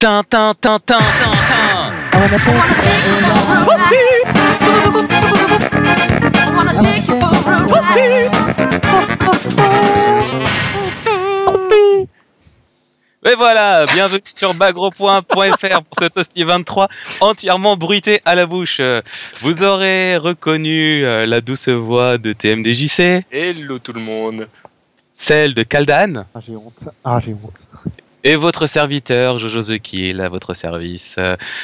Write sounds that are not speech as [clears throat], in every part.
Tin, tin, tin, tin, tin, tin. Et voilà, bienvenue sur bagropoint.fr pour ce Toasty 23 entièrement bruité à la bouche. Vous aurez reconnu euh, la douce voix de TMDJC, Hello tout le monde. celle de Kaldan Ah, j'ai honte. Ah, j'ai honte. Et votre serviteur Jojo The Kill à votre service.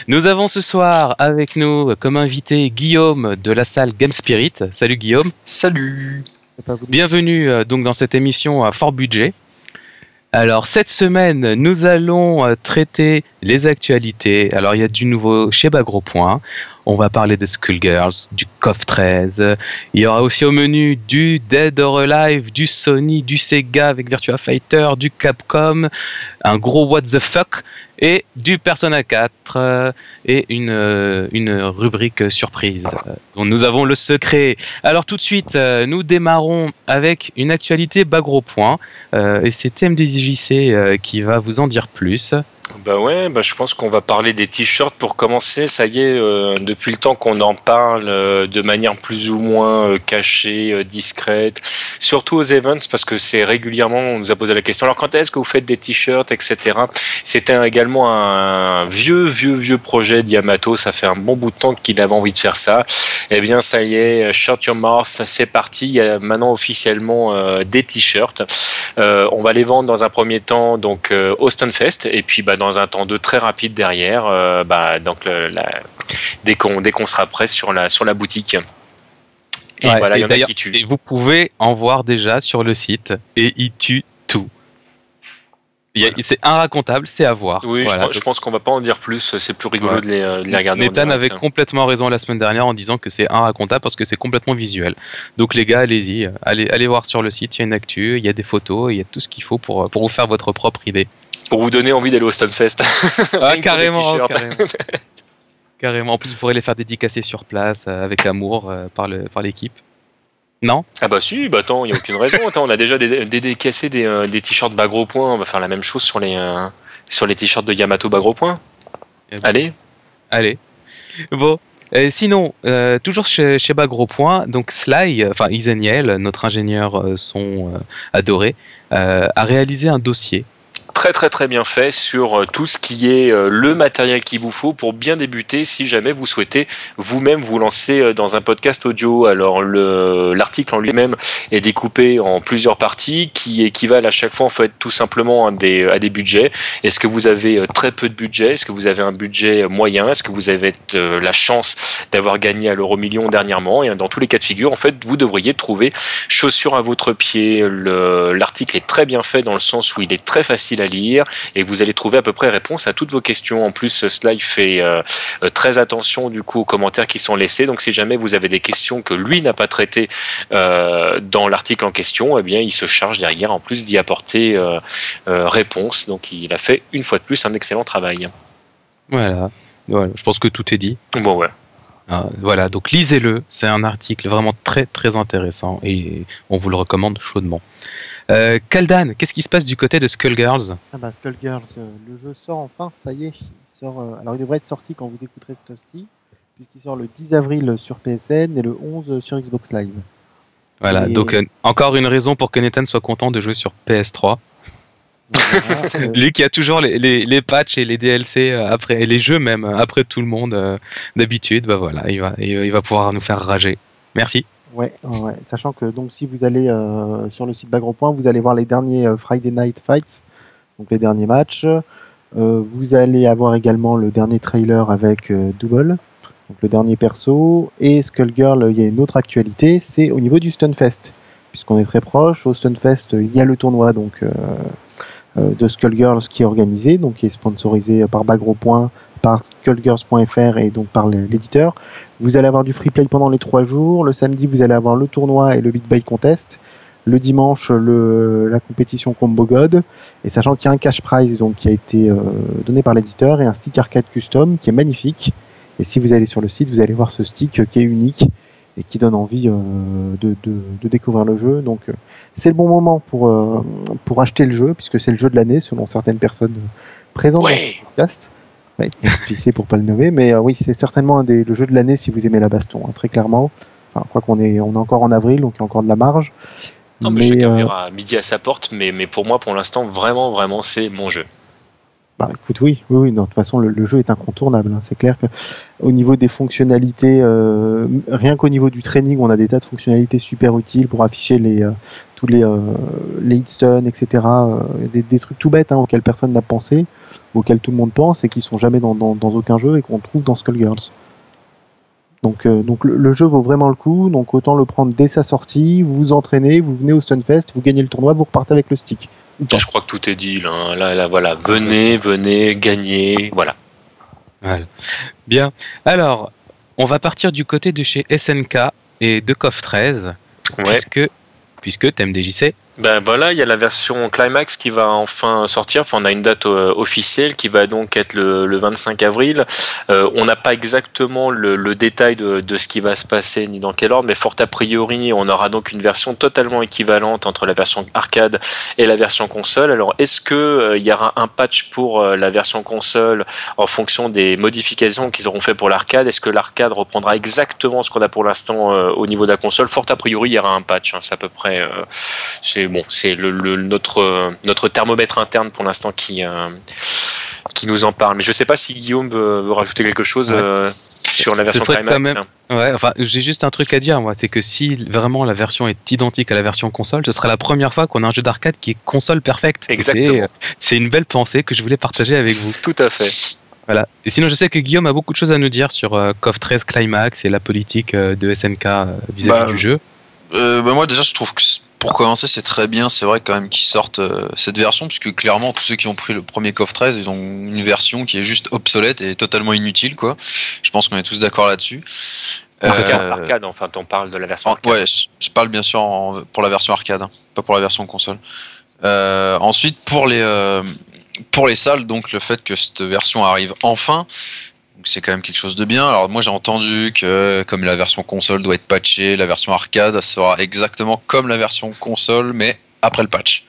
Nous avons ce soir avec nous comme invité Guillaume de la salle Game Spirit. Salut Guillaume. Salut. Bienvenue euh, donc dans cette émission à fort budget. Alors cette semaine, nous allons euh, traiter les actualités. Alors il y a du nouveau chez Bagro Point. On va parler de Skullgirls, du CoF 13. Il y aura aussi au menu du Dead or Alive, du Sony, du Sega avec Virtua Fighter, du Capcom, un gros What the fuck et du Persona 4 euh, et une, euh, une rubrique surprise euh, dont nous avons le secret. Alors tout de suite, euh, nous démarrons avec une actualité Bagro Point euh, et c'est TMDJC qui va vous en dire plus. Bah ouais, bah je pense qu'on va parler des t-shirts pour commencer. Ça y est, euh, depuis le temps qu'on en parle euh, de manière plus ou moins euh, cachée, euh, discrète, surtout aux events parce que c'est régulièrement on nous a posé la question. Alors quand est-ce que vous faites des t-shirts, etc. C'était également un vieux, vieux, vieux projet d'Yamato. Ça fait un bon bout de temps qu'il avait envie de faire ça. Eh bien, ça y est, Shut Your Mouth, c'est parti. Il y a maintenant officiellement euh, des t-shirts. Euh, on va les vendre dans un premier temps donc euh, au Stunfest et puis bah, dans un temps de très rapide derrière, euh, bah, donc le- la- dès qu'on dès qu'on sera prêt sur la sur la boutique. Et Ouais, voilà, il y en a qui tuent. Et vous pouvez en voir déjà sur le site et il tue tout. A- C'est inracontable, c'est à voir. Oui, Voilà. je, pense- je pense qu'on va pas en dire plus. C'est plus rigolo Ouais. de, les, euh, de les regarder. Nathan avait complètement raison la semaine dernière en disant que c'est inracontable parce que c'est complètement visuel. Donc les gars, allez-y, allez, allez voir sur le site, il y a une actu, il y a des photos, il y a tout ce qu'il faut pour, pour vous faire votre propre idée. Pour vous donner envie d'aller au Stunfest. [laughs] Ah, carrément, carrément. [laughs] Carrément. En plus, vous pourrez les faire dédicacer sur place euh, avec amour euh, par l'équipe. Non? Ah bah si, bah attends, il n'y a aucune raison. Attends, on a déjà dé- dédicacé des, euh, des t-shirts Bagro Point. On va faire la même chose sur les, sur les t-shirts de Yamato Bagro Point. Eh Allez. Allez. Bon. Sinon, euh, toujours chez, chez Bagro Point, donc Sly, enfin Isaniel, notre ingénieur euh, son euh, adoré, euh, a réalisé un dossier. Très très très bien fait sur euh, tout ce qui est euh, le matériel qu'il vous faut pour bien débuter si jamais vous souhaitez vous-même vous lancer euh, dans un podcast audio. Alors le l'article en lui-même est découpé en plusieurs parties qui équivalent à chaque fois en fait tout simplement à des, à des budgets. Est-ce que vous avez très peu de budget? Est-ce que vous avez un budget moyen? Est-ce que vous avez la chance d'avoir gagné à l'euro million dernièrement? Et dans tous les cas de figure, en fait, vous devriez trouver chaussure à votre pied. Le- L'article est très bien fait dans le sens où il est très facile à lire et vous allez trouver à peu près réponse à toutes vos questions. En plus, slide fait euh, euh, très attention du coup aux commentaires qui sont laissés. Donc, si jamais vous avez des questions que lui n'a pas traitées euh, dans l'article en question, eh bien, il se charge derrière en plus d'y apporter euh, réponse. Donc, il a fait une fois de plus un excellent travail. Voilà. Voilà, je pense que tout est dit. Bon, ouais. Ah, voilà, donc lisez-le, c'est un article vraiment très très intéressant et on vous le recommande chaudement. Euh, Kaldan, qu'est-ce qui se passe du côté de Skullgirls? Ah bah Skullgirls, euh, le jeu sort enfin, ça y est. Il sort, euh, alors il devrait être sorti quand vous écouterez ce toasty, puisqu'il sort le 10 avril sur PSN et le 11 sur Xbox Live. Voilà, Et- donc euh, encore une raison pour que Nathan soit content de jouer sur PS3. [laughs] Lui qui a toujours les, patchs et les DLC euh, après, et les jeux même euh, après tout le monde euh, d'habitude, bah voilà, il va, il, va pouvoir nous faire rager. Merci. ouais, sachant que donc si vous allez sur le site Bagropoint, vous allez voir les derniers Friday Night Fights, donc les derniers matchs. Vous allez avoir également le dernier trailer avec Double, donc le dernier perso. Et Skullgirl, il y a une autre actualité, c'est au niveau du Stunfest. Puisqu'on est très proche, au Stunfest, il y a le tournoi donc, de Skullgirls qui est organisé, donc qui est sponsorisé par Bagropoint, par Skullgirls.fr et donc par l'éditeur. Vous allez avoir du free play pendant les trois jours. Le samedi, vous allez avoir le tournoi et le Big Buy Contest. Le dimanche, le, la compétition Combo God. Et sachant qu'il y a un cash prize donc, qui a été euh, donné par l'éditeur et un stick arcade custom qui est magnifique. Et si vous allez sur le site, vous allez voir ce stick euh, qui est unique et qui donne envie euh, de, de, de découvrir le jeu. Donc euh, c'est le bon moment pour, euh, pour acheter le jeu, puisque c'est le jeu de l'année selon certaines personnes présent dans Ouais. le podcast. Ouais, [laughs] JC pour pas le nommer, mais oui, c'est certainement un des, le jeu de l'année si vous aimez la baston, hein, très clairement. Enfin, quoi qu'on est, on est encore en avril, donc il y a encore de la marge. Non, mais, chacun euh, verra midi à sa porte, mais, mais pour moi, pour l'instant, vraiment, vraiment, c'est mon jeu. Bah, écoute, oui, oui, oui, non, de toute façon, le, jeu est incontournable. hein. C'est clair que au niveau des fonctionnalités, euh, rien qu'au niveau du training, on a des tas de fonctionnalités super utiles pour afficher les euh, tous les euh, les hitstones, etc. euh, des, trucs tout bêtes hein, auxquels personne n'a pensé, auxquels tout le monde pense et qui sont jamais dans aucun jeu et qu'on trouve dans Skullgirls. Donc, euh, donc le, le jeu vaut vraiment le coup. Donc autant le prendre dès sa sortie. Vous vous entraînez, vous venez au Stunfest, vous gagnez le tournoi, vous repartez avec le stick. Je crois que tout est dit. Là, là, là, voilà. Venez, venez, gagnez. Voilà. Voilà. Bien. Alors, on va partir du côté de chez SNK et de CoF 13, Ouais. puisque, puisque thème DJC. Ben voilà, il y a la version Climax qui va enfin sortir. Enfin, on a une date euh, officielle qui va donc être le, le 25 avril. Euh, on n'a pas exactement le, le détail de, de ce qui va se passer ni dans quel ordre, mais fort a priori, on aura donc une version totalement équivalente entre la version arcade et la version console. Alors, est-ce que euh, il y aura un patch pour euh, la version console en fonction des modifications qu'ils auront fait pour l'arcade? Est-ce que l'arcade reprendra exactement ce qu'on a pour l'instant au niveau de la console? Fort a priori, il y aura un patch. hein. c'est à peu près. C'est bon, c'est le, le- notre notre thermomètre interne pour l'instant qui euh, qui nous en parle. Mais je sais pas si Guillaume veut, veut rajouter quelque chose Ouais. euh, sur la Ce version serait quand même- Ouais, enfin, j'ai juste un truc à dire, moi, c'est que si vraiment la version est identique à la version console, ce sera la première fois qu'on a un jeu d'arcade qui est console perfect. Et Exactement. C'est, euh, c'est une belle pensée que je voulais partager avec vous. Tout à fait. Voilà. Et sinon, je sais que Guillaume a beaucoup de choses à nous dire sur euh, KOF 13 Climax et la politique euh, de SNK euh, vis-à-vis Bah, du jeu. Euh, bah moi déjà je trouve que pour commencer c'est très bien, c'est vrai quand même qu'ils sortent euh, cette version puisque clairement tous ceux qui ont pris le premier KOF 13 ils ont une version qui est juste obsolète et totalement inutile quoi. Je pense qu'on est tous d'accord là-dessus. Arcade, Euh, arcade, enfin, on parle de la version arcade. ouais, je, parle bien sûr en- pour la version arcade, hein, pas pour la version console. Euh, ensuite pour les euh, pour les salles donc le fait que cette version arrive enfin donc c'est quand même quelque chose de bien. Alors moi j'ai entendu que comme la version console doit être patchée, la version arcade sera exactement comme la version console mais après le patch.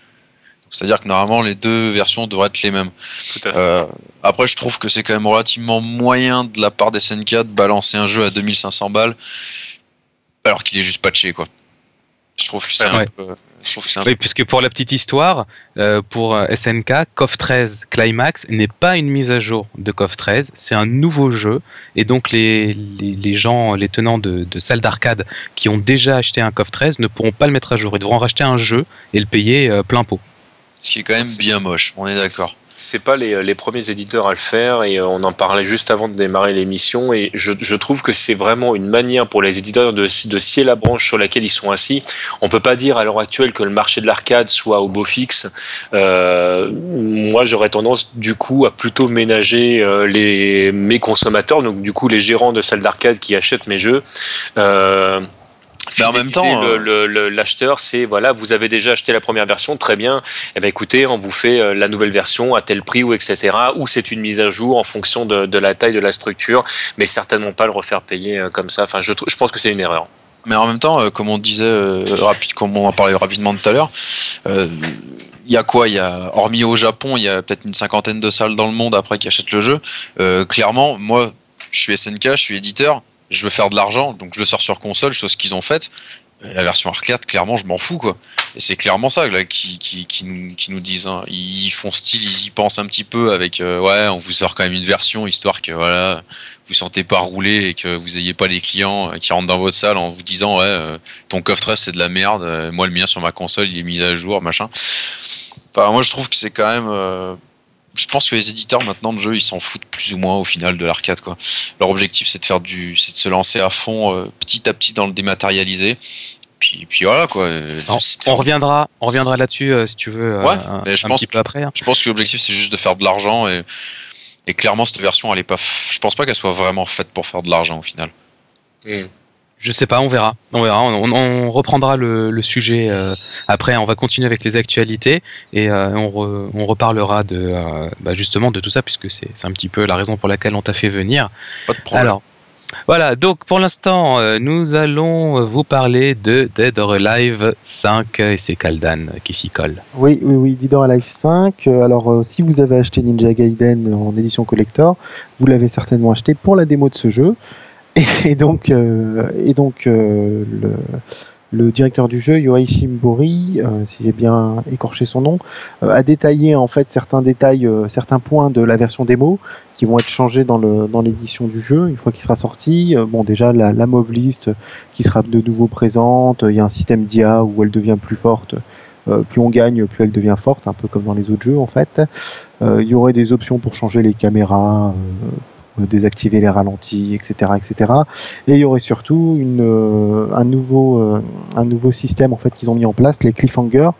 C'est-à-dire que normalement les deux versions devraient être les mêmes. Tout à fait. Euh, après je trouve que c'est quand même relativement moyen de la part des SNK de balancer un jeu à 2500 balles alors qu'il est juste patché quoi. Je trouve que c'est un Ouais. peu... Je trouve que c'est un Oui, puisque pour la petite histoire, euh, pour SNK, KOF 13 Climax n'est pas une mise à jour de KOF 13, c'est un nouveau jeu. Et donc les, les, les gens, les tenants de, de salles d'arcade qui ont déjà acheté un KOF 13 ne pourront pas le mettre à jour. Ils devront racheter un jeu et le payer euh, plein pot. Ce qui est quand même bien moche, on est d'accord. C'est pas les, premiers éditeurs à le faire et euh, on en parlait juste avant de démarrer l'émission et je, trouve que c'est vraiment une manière pour les éditeurs de, de scier la branche sur laquelle ils sont assis. On peut pas dire à l'heure actuelle que le marché de l'arcade soit au beau fixe. Euh, moi, j'aurais tendance du coup à plutôt ménager euh, les mes consommateurs, donc du coup les gérants de salles d'arcade qui achètent mes jeux. Mais en même temps, euh, l'acheteur, c'est voilà, vous avez déjà acheté la première version, très bien. Eh ben écoutez, on vous fait euh, la nouvelle version à tel prix ou etc. Ou c'est une mise à jour en fonction de, de la taille de la structure, mais certainement pas le refaire payer euh, comme ça. Enfin, je, pense que c'est une erreur. Mais en même temps, comme on disait, euh, rapide, comme on en parlait rapidement tout à l'heure, euh, il y a quoi Il y a, hormis au Japon, il y a peut-être une cinquantaine de salles dans le monde après qui achètent le jeu. Euh, clairement, moi, je suis SNK, je suis éditeur, je veux faire de l'argent, donc je le sors sur console, chose qu'ils ont faite. Euh, La version arcade, clairement, je m'en fous, quoi. Et c'est clairement ça là, qui, qui, qui, nous, qui nous disent. hein. Ils font style, ils y pensent un petit peu avec euh, ouais, on vous sort quand même une version histoire que voilà, vous sentez pas rouler et que vous ayez pas les clients euh, qui rentrent dans votre salle en vous disant ouais, euh, ton coffre 13 c'est de la merde, euh, moi le mien sur ma console il est mis à jour, machin. Enfin, moi je trouve que c'est quand même. Je pense que les éditeurs maintenant de jeux ils s'en foutent plus ou moins au final de l'arcade quoi. Leur objectif c'est de faire du, c'est de se lancer à fond euh, petit à petit dans le dématérialisé. Puis, puis voilà quoi. On reviendra, on reviendra là-dessus euh, si tu veux euh, Ouais, un, mais je un pense petit peu après. hein. Je pense que l'objectif c'est juste de faire de l'argent et, et clairement cette version elle est pas. f- Je pense pas qu'elle soit vraiment faite pour faire de l'argent au final. Je sais pas, on verra. On verra. On, on reprendra le, le sujet euh, après. On va continuer avec les actualités et euh, on, re- on reparlera de euh, bah, justement de tout ça puisque c'est un petit peu la raison pour laquelle on t'a fait venir. Pas de problème. Alors, Voilà, donc pour l'instant, euh, nous allons vous parler de Dead or Alive 5 et c'est Kaldan qui s'y colle. Oui, oui, oui, Dead or Alive 5. Euh, Alors, euh, si vous avez acheté Ninja Gaiden en édition collector, vous l'avez certainement acheté pour la démo de ce jeu. Et, donc, euh, et donc euh, le, le directeur du jeu, Yoichi Mbori, euh, si j'ai bien écorché son nom, euh, a détaillé en fait certains détails, euh, certains points de la version démo qui vont être changés dans le dans l'édition du jeu une fois qu'il sera sorti. Euh, bon, déjà la, la mauve list qui sera de nouveau présente. Il y a un système d'IA où elle devient plus forte. Plus on gagne, plus elle devient forte, un peu comme dans les autres jeux en fait. Il y aurait des options pour changer les caméras, euh, désactiver les ralentis, etc., etc. Et il y aurait surtout une, euh, un nouveau euh, un nouveau système en fait qu'ils ont mis en place, les cliffhangers,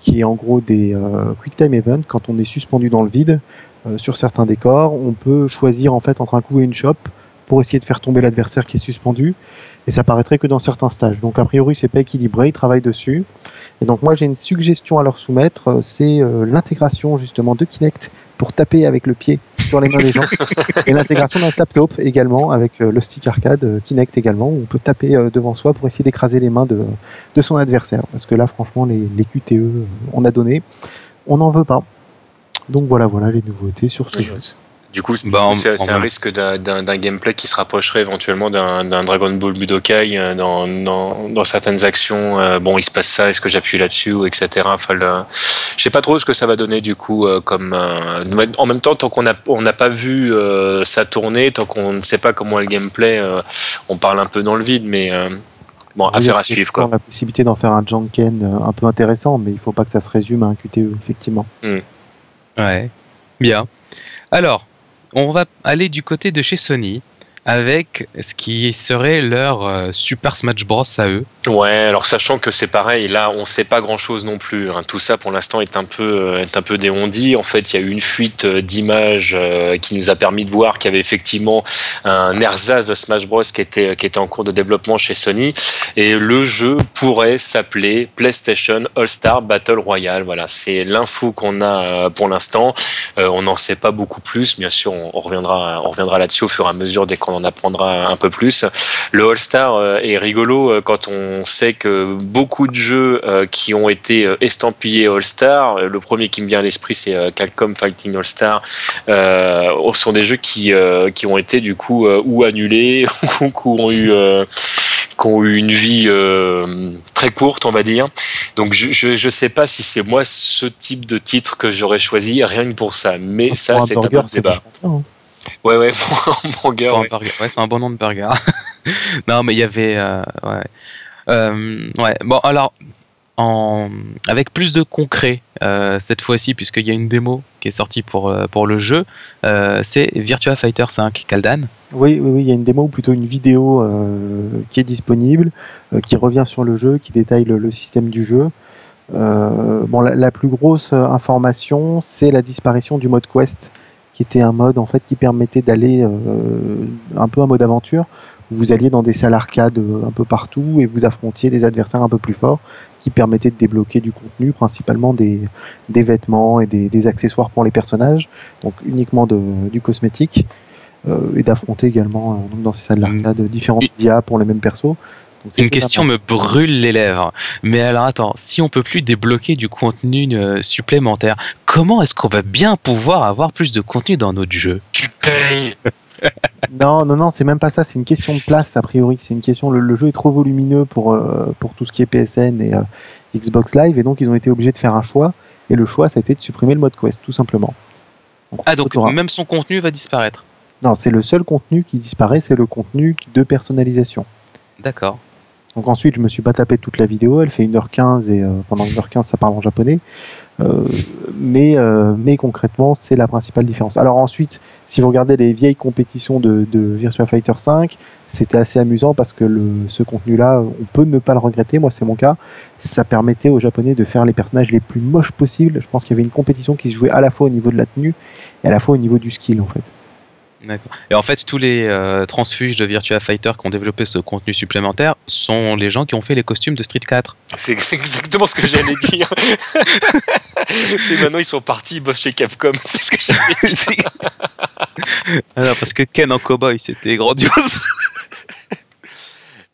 qui est en gros des euh, quick time events quand on est suspendu dans le vide euh, sur certains décors, on peut choisir en fait entre un coup et une chope pour essayer de faire tomber l'adversaire qui est suspendu. Et ça paraîtrait que dans certains stages. Donc a priori c'est pas équilibré, ils travaillent dessus. Et donc moi j'ai une suggestion à leur soumettre, euh, c'est euh, l'intégration justement de Kinect pour taper avec le pied sur les mains des gens. [laughs] et l'intégration d'un tap-top également avec euh, le stick arcade euh, Kinect également, où on peut taper euh, devant soi pour essayer d'écraser les mains de, de son adversaire. Parce que là franchement les, les QTE on a donné, on n'en veut pas. Donc voilà, voilà les nouveautés sur ce jeu. Du coup, Bah, c'est un risque d'un- gameplay qui se rapprocherait éventuellement d'un Dragon Ball Budokai euh, dans, dans, dans certaines actions. euh, bon, il se passe ça, est-ce que j'appuie là-dessus, ou etc. Enfin, le- je sais pas trop ce que ça va donner du coup. euh, comme euh, en même temps, tant qu'on n'a on n'a pas vu euh, ça tourner, tant qu'on ne sait pas comment est le gameplay, euh, on parle un peu dans le vide, mais euh, bon, Oui, affaire à suivre quoi. la possibilité d'en faire un Janken un peu intéressant, mais il faut pas que ça se résume à un QTE, effectivement. Ouais, bien. Alors, on va aller du côté de chez Sony avec ce qui serait leur euh, Super Smash Bros à eux. Ouais, alors sachant que c'est pareil, là on sait pas grand chose non plus. hein. Tout ça pour l'instant est un peu euh, est un peu déhondi. En fait, il y a eu une fuite euh, d'images qui nous a permis de voir qu'il y avait effectivement un ersatz de Smash Bros qui était qui était en cours de développement chez Sony et le jeu pourrait s'appeler PlayStation All Star Battle Royale. Voilà, c'est l'info qu'on a pour l'instant. On n'en sait pas beaucoup plus. Bien sûr, on, on reviendra on reviendra là-dessus au fur et à mesure dès qu'on en apprendra un peu plus. Le All Star euh, est rigolo euh, quand on sait que beaucoup de jeux euh, qui ont été estampillés All Star, euh, le premier qui me vient à l'esprit c'est Capcom Fighting All Star, euh, sont des jeux qui, qui ont été du coup ou annulés [laughs] ou qui ont eu qui ont eu une vie euh, très courte, on va dire. Donc je, je, je sais pas si c'est moi ce type de titre que j'aurais choisi rien que pour ça. Mais ça c'est un c'est débat. Ouais ouais, [laughs] pour un burger, Pour un ouais. burger. Ouais, c'est un bon nom de burger. [laughs] non, mais il y avait. euh, ouais. Euh, ouais. Bon, alors, en... avec plus de concret euh, cette fois-ci, puisqu'il y a une démo qui est sortie pour, pour le jeu, euh, c'est Virtua Fighter 5 Kaldan. Oui, oui, oui, il y a une démo ou plutôt une vidéo euh, qui est disponible, euh, qui revient sur le jeu, qui détaille le, le système du jeu. Euh, bon, la, la plus grosse information, c'est la disparition du mode quest, qui était un mode en fait qui permettait d'aller euh, un peu un mode aventure. où Vous alliez dans des salles arcades euh, un peu partout et vous affrontiez des adversaires un peu plus forts, qui permettaient de débloquer du contenu, principalement des, des vêtements et des, des accessoires pour les personnages, donc uniquement de, du cosmétique euh, et d'affronter également euh, donc dans ces salles d'arcade différentes Une- IA pour les mêmes persos. Donc, Une question me brûle les lèvres. Mais alors attends, si on peut plus débloquer du contenu euh, supplémentaire, comment est-ce qu'on va bien pouvoir avoir plus de contenu dans notre jeu? Tu payes [laughs] Non, non, non, c'est même pas ça. C'est une question de place a priori. C'est une question. Le, le jeu est trop volumineux pour euh, pour tout ce qui est PSN et euh, Xbox Live, et donc ils ont été obligés de faire un choix. Et le choix, ça a été de supprimer le mode quest, tout simplement. Ah donc même son contenu va disparaître? Non, c'est le seul contenu qui disparaît, c'est le contenu de personnalisation. D'accord. Donc ensuite, je me suis pas tapé toute la vidéo, elle fait 1h15 et euh, pendant 1h15 ça parle en japonais. Euh, mais, euh, mais concrètement, c'est la principale différence. Alors ensuite, si vous regardez les vieilles compétitions de, Virtua Fighter 5, c'était assez amusant parce que ce contenu-là, on peut ne pas le regretter, moi c'est mon cas. Ça permettait aux japonais de faire les personnages les plus moches possibles. Je pense qu'il y avait une compétition qui se jouait à la fois au niveau de la tenue et à la fois au niveau du skill en fait. Et en fait, tous les euh, transfuges de Virtua Fighter qui ont développé ce contenu supplémentaire sont les gens qui ont fait les costumes de Street 4. C'est c'est exactement ce que j'allais dire. [laughs] c'est maintenant ils sont partis, ils bossent chez Capcom. [laughs] C'est ce que j'allais dire. [laughs] Alors, parce que Ken en cowboy, c'était grandiose.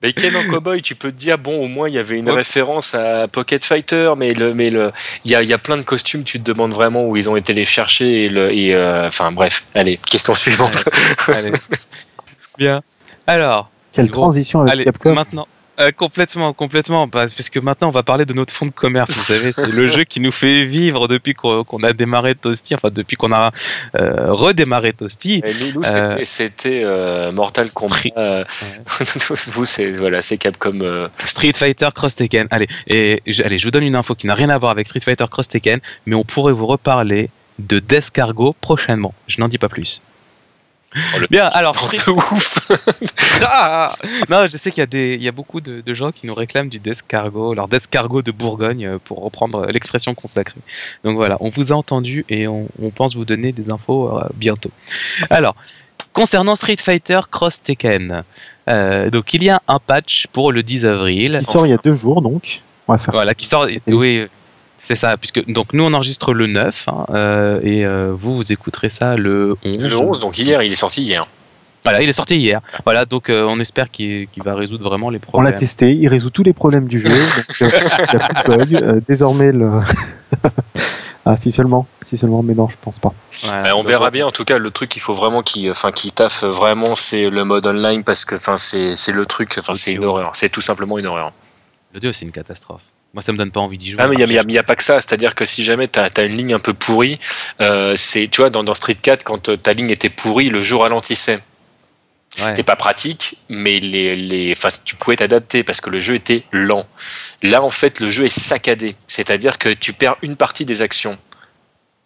Mais Ken en cowboy, tu peux te dire, bon, au moins il y avait une Ouais. référence à Pocket Fighter, mais le, mais le, il y a, il y a plein de costumes, tu te demandes vraiment où ils ont été les chercher et le, et euh, enfin bref, allez, question suivante. Allez. [laughs] Bien. Alors, Quelle Gros. transition avec allez, Capcom. maintenant. Euh, complètement, complètement, bah, parce que maintenant on va parler de notre fonds de commerce. Vous savez, c'est le jeu qui nous fait vivre depuis qu'on a démarré Toasty, enfin depuis qu'on a euh, redémarré Toasty. Et nous, Euh, c'était, euh, Mortal Kombat. Street- [laughs] vous, c'est voilà, c'est Capcom. Street Fighter Cross Tekken. Allez, et je, allez, je vous donne une info qui n'a rien à voir avec Street Fighter Cross Tekken, mais on pourrait vous reparler de Death Cargo prochainement. Je n'en dis pas plus. Oh, le Bien, alors, sang Street- de ouf. [laughs] Ah non, je sais qu'il y a des, il y a beaucoup de, de gens qui nous réclament du Death Cargo, alors Death Cargo de Bourgogne, euh, pour reprendre l'expression consacrée. Donc voilà, on vous a entendu et on, on pense vous donner des infos euh, bientôt. Alors, concernant Street Fighter Cross Tekken, euh, donc il y a un patch pour le 10 avril. Qui sort il y a deux jours donc. On va faire. Voilà, qui sort. Oui, c'est ça, puisque donc nous on enregistre le 9 hein, euh, et euh, vous vous écouterez ça le 11. Le 11, donc hier, il est sorti hier. Voilà, il est sorti hier. Voilà, donc euh, on espère qu'il va résoudre vraiment les On l'a problèmes. testé, il résout tous les problèmes du jeu. donc, il n'y a plus de bug. Désormais, le. [laughs] ah, si seulement. Si seulement, mais non, je pense pas. Voilà, Euh, on donc, verra bien. En tout cas, le truc qu'il faut vraiment qu'il, enfin, taffe vraiment, c'est le mode online parce que, enfin, c'est, c'est le truc. Enfin, c'est une horreur. C'est tout simplement une horreur. Le 2 c'est une catastrophe. Moi ça me donne pas envie d'y jouer. Ah mais il n'y a, pas que ça, c'est-à-dire que si jamais tu as, une ligne un peu pourrie, euh, c'est tu vois dans, dans Street 4 quand euh, ta ligne était pourrie, le jeu ralentissait. C'était Ouais. pas pratique, mais les, les, enfin, tu pouvais t'adapter parce que le jeu était lent. Là en fait le jeu est saccadé, c'est-à-dire que tu perds une partie des actions.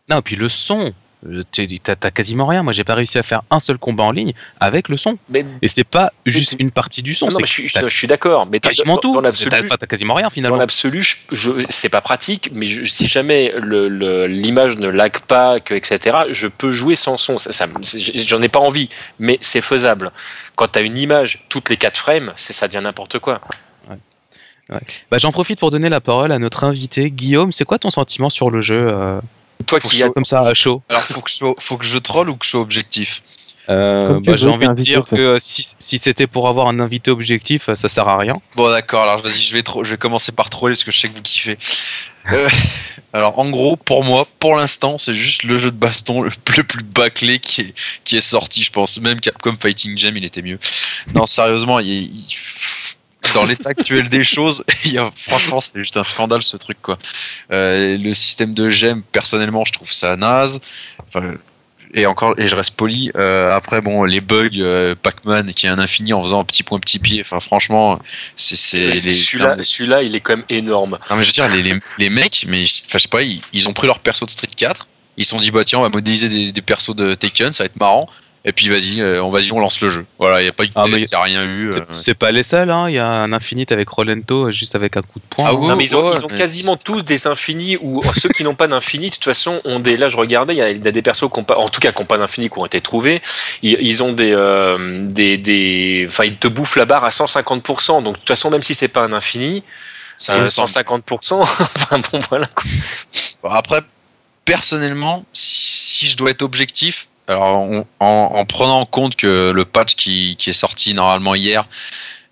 Non, puis le son. Euh, T'as t'as quasiment rien. Moi, j'ai pas réussi à faire un seul combat en ligne avec le son. Mais Et c'est pas juste tu- une partie du son. non, mais que je, suis- t'as je suis d'accord, mais dans- quasiment dans, tout. dans T'as t'as quasiment rien Dans finalement. l'absolu, je, c'est pas pratique, mais je- si jamais l'image ne lag pas, que, etc., je peux jouer sans son. Ça, ça J'en ai pas envie, mais c'est faisable. Quand tu as une image toutes les 4 frames, c'est ça devient n'importe quoi. Bah, J'en profite pour donner la parole à notre invité Guillaume. C'est quoi ton sentiment sur le jeu euh, Toi pour qui chaud, as comme ça à chaud Alors, faut que, je, sois- faut que je troll ou que je sois objectif Euh, bah, J'ai envie de dire que si, si c'était pour avoir un invité objectif, ça sert à rien. Bon, d'accord, alors vas-y, je vais, tro- je vais commencer par troller parce que je sais que vous kiffez. Euh, [laughs] alors, en gros, pour moi, pour l'instant, c'est juste le jeu de baston le, le plus bâclé qui est, qui est sorti, je pense. Même Capcom Fighting Gem, il était mieux. Non, sérieusement, il, il- dans l'état actuel des choses, [laughs] il y a, franchement, c'est juste un scandale ce truc, quoi. Euh, le système de gemme, personnellement, je trouve ça naze. Enfin, et encore, et je reste poli. Euh, après, bon, les bugs, euh, Pac-Man qui est un infini en faisant un petit point, petit pied. Enfin, franchement, c'est les. Celui-là, celui-là, il est quand même énorme. Non mais je veux dire, les, les, les mecs, mais enfin, je sais pas, ils, ils ont pris leur perso de Street 4, ils se sont dit bah tiens on va modéliser des, des persos de Taken, ça va être marrant, et puis vas-y, euh, on vas-y on lance le jeu. Voilà, il y a pas eu de Ah, test, y a rien eu. C'est euh. pas les seuls. hein. Il y a un Infinite avec Rolento, euh, juste avec un coup de poing. Ah hein. oui, non, mais ils ont, ouais, ils ont mais- quasiment tous des infinis ou ceux qui n'ont pas d'infini, de toute façon, ont des. Là, je regardais, il y a, il y a des persos qui ont pas, en tout cas, qui n'ont pas d'infini, qui ont été trouvés. Ils, ils ont des, euh, des, des, enfin, ils te bouffent la barre à 150%. Donc, de toute façon, même si c'est pas un infini, Ça euh, me semble- 150%, [laughs] enfin bon, voilà. après, personnellement, si je dois être objectif, alors en, en prenant en compte que le patch qui, est sorti normalement hier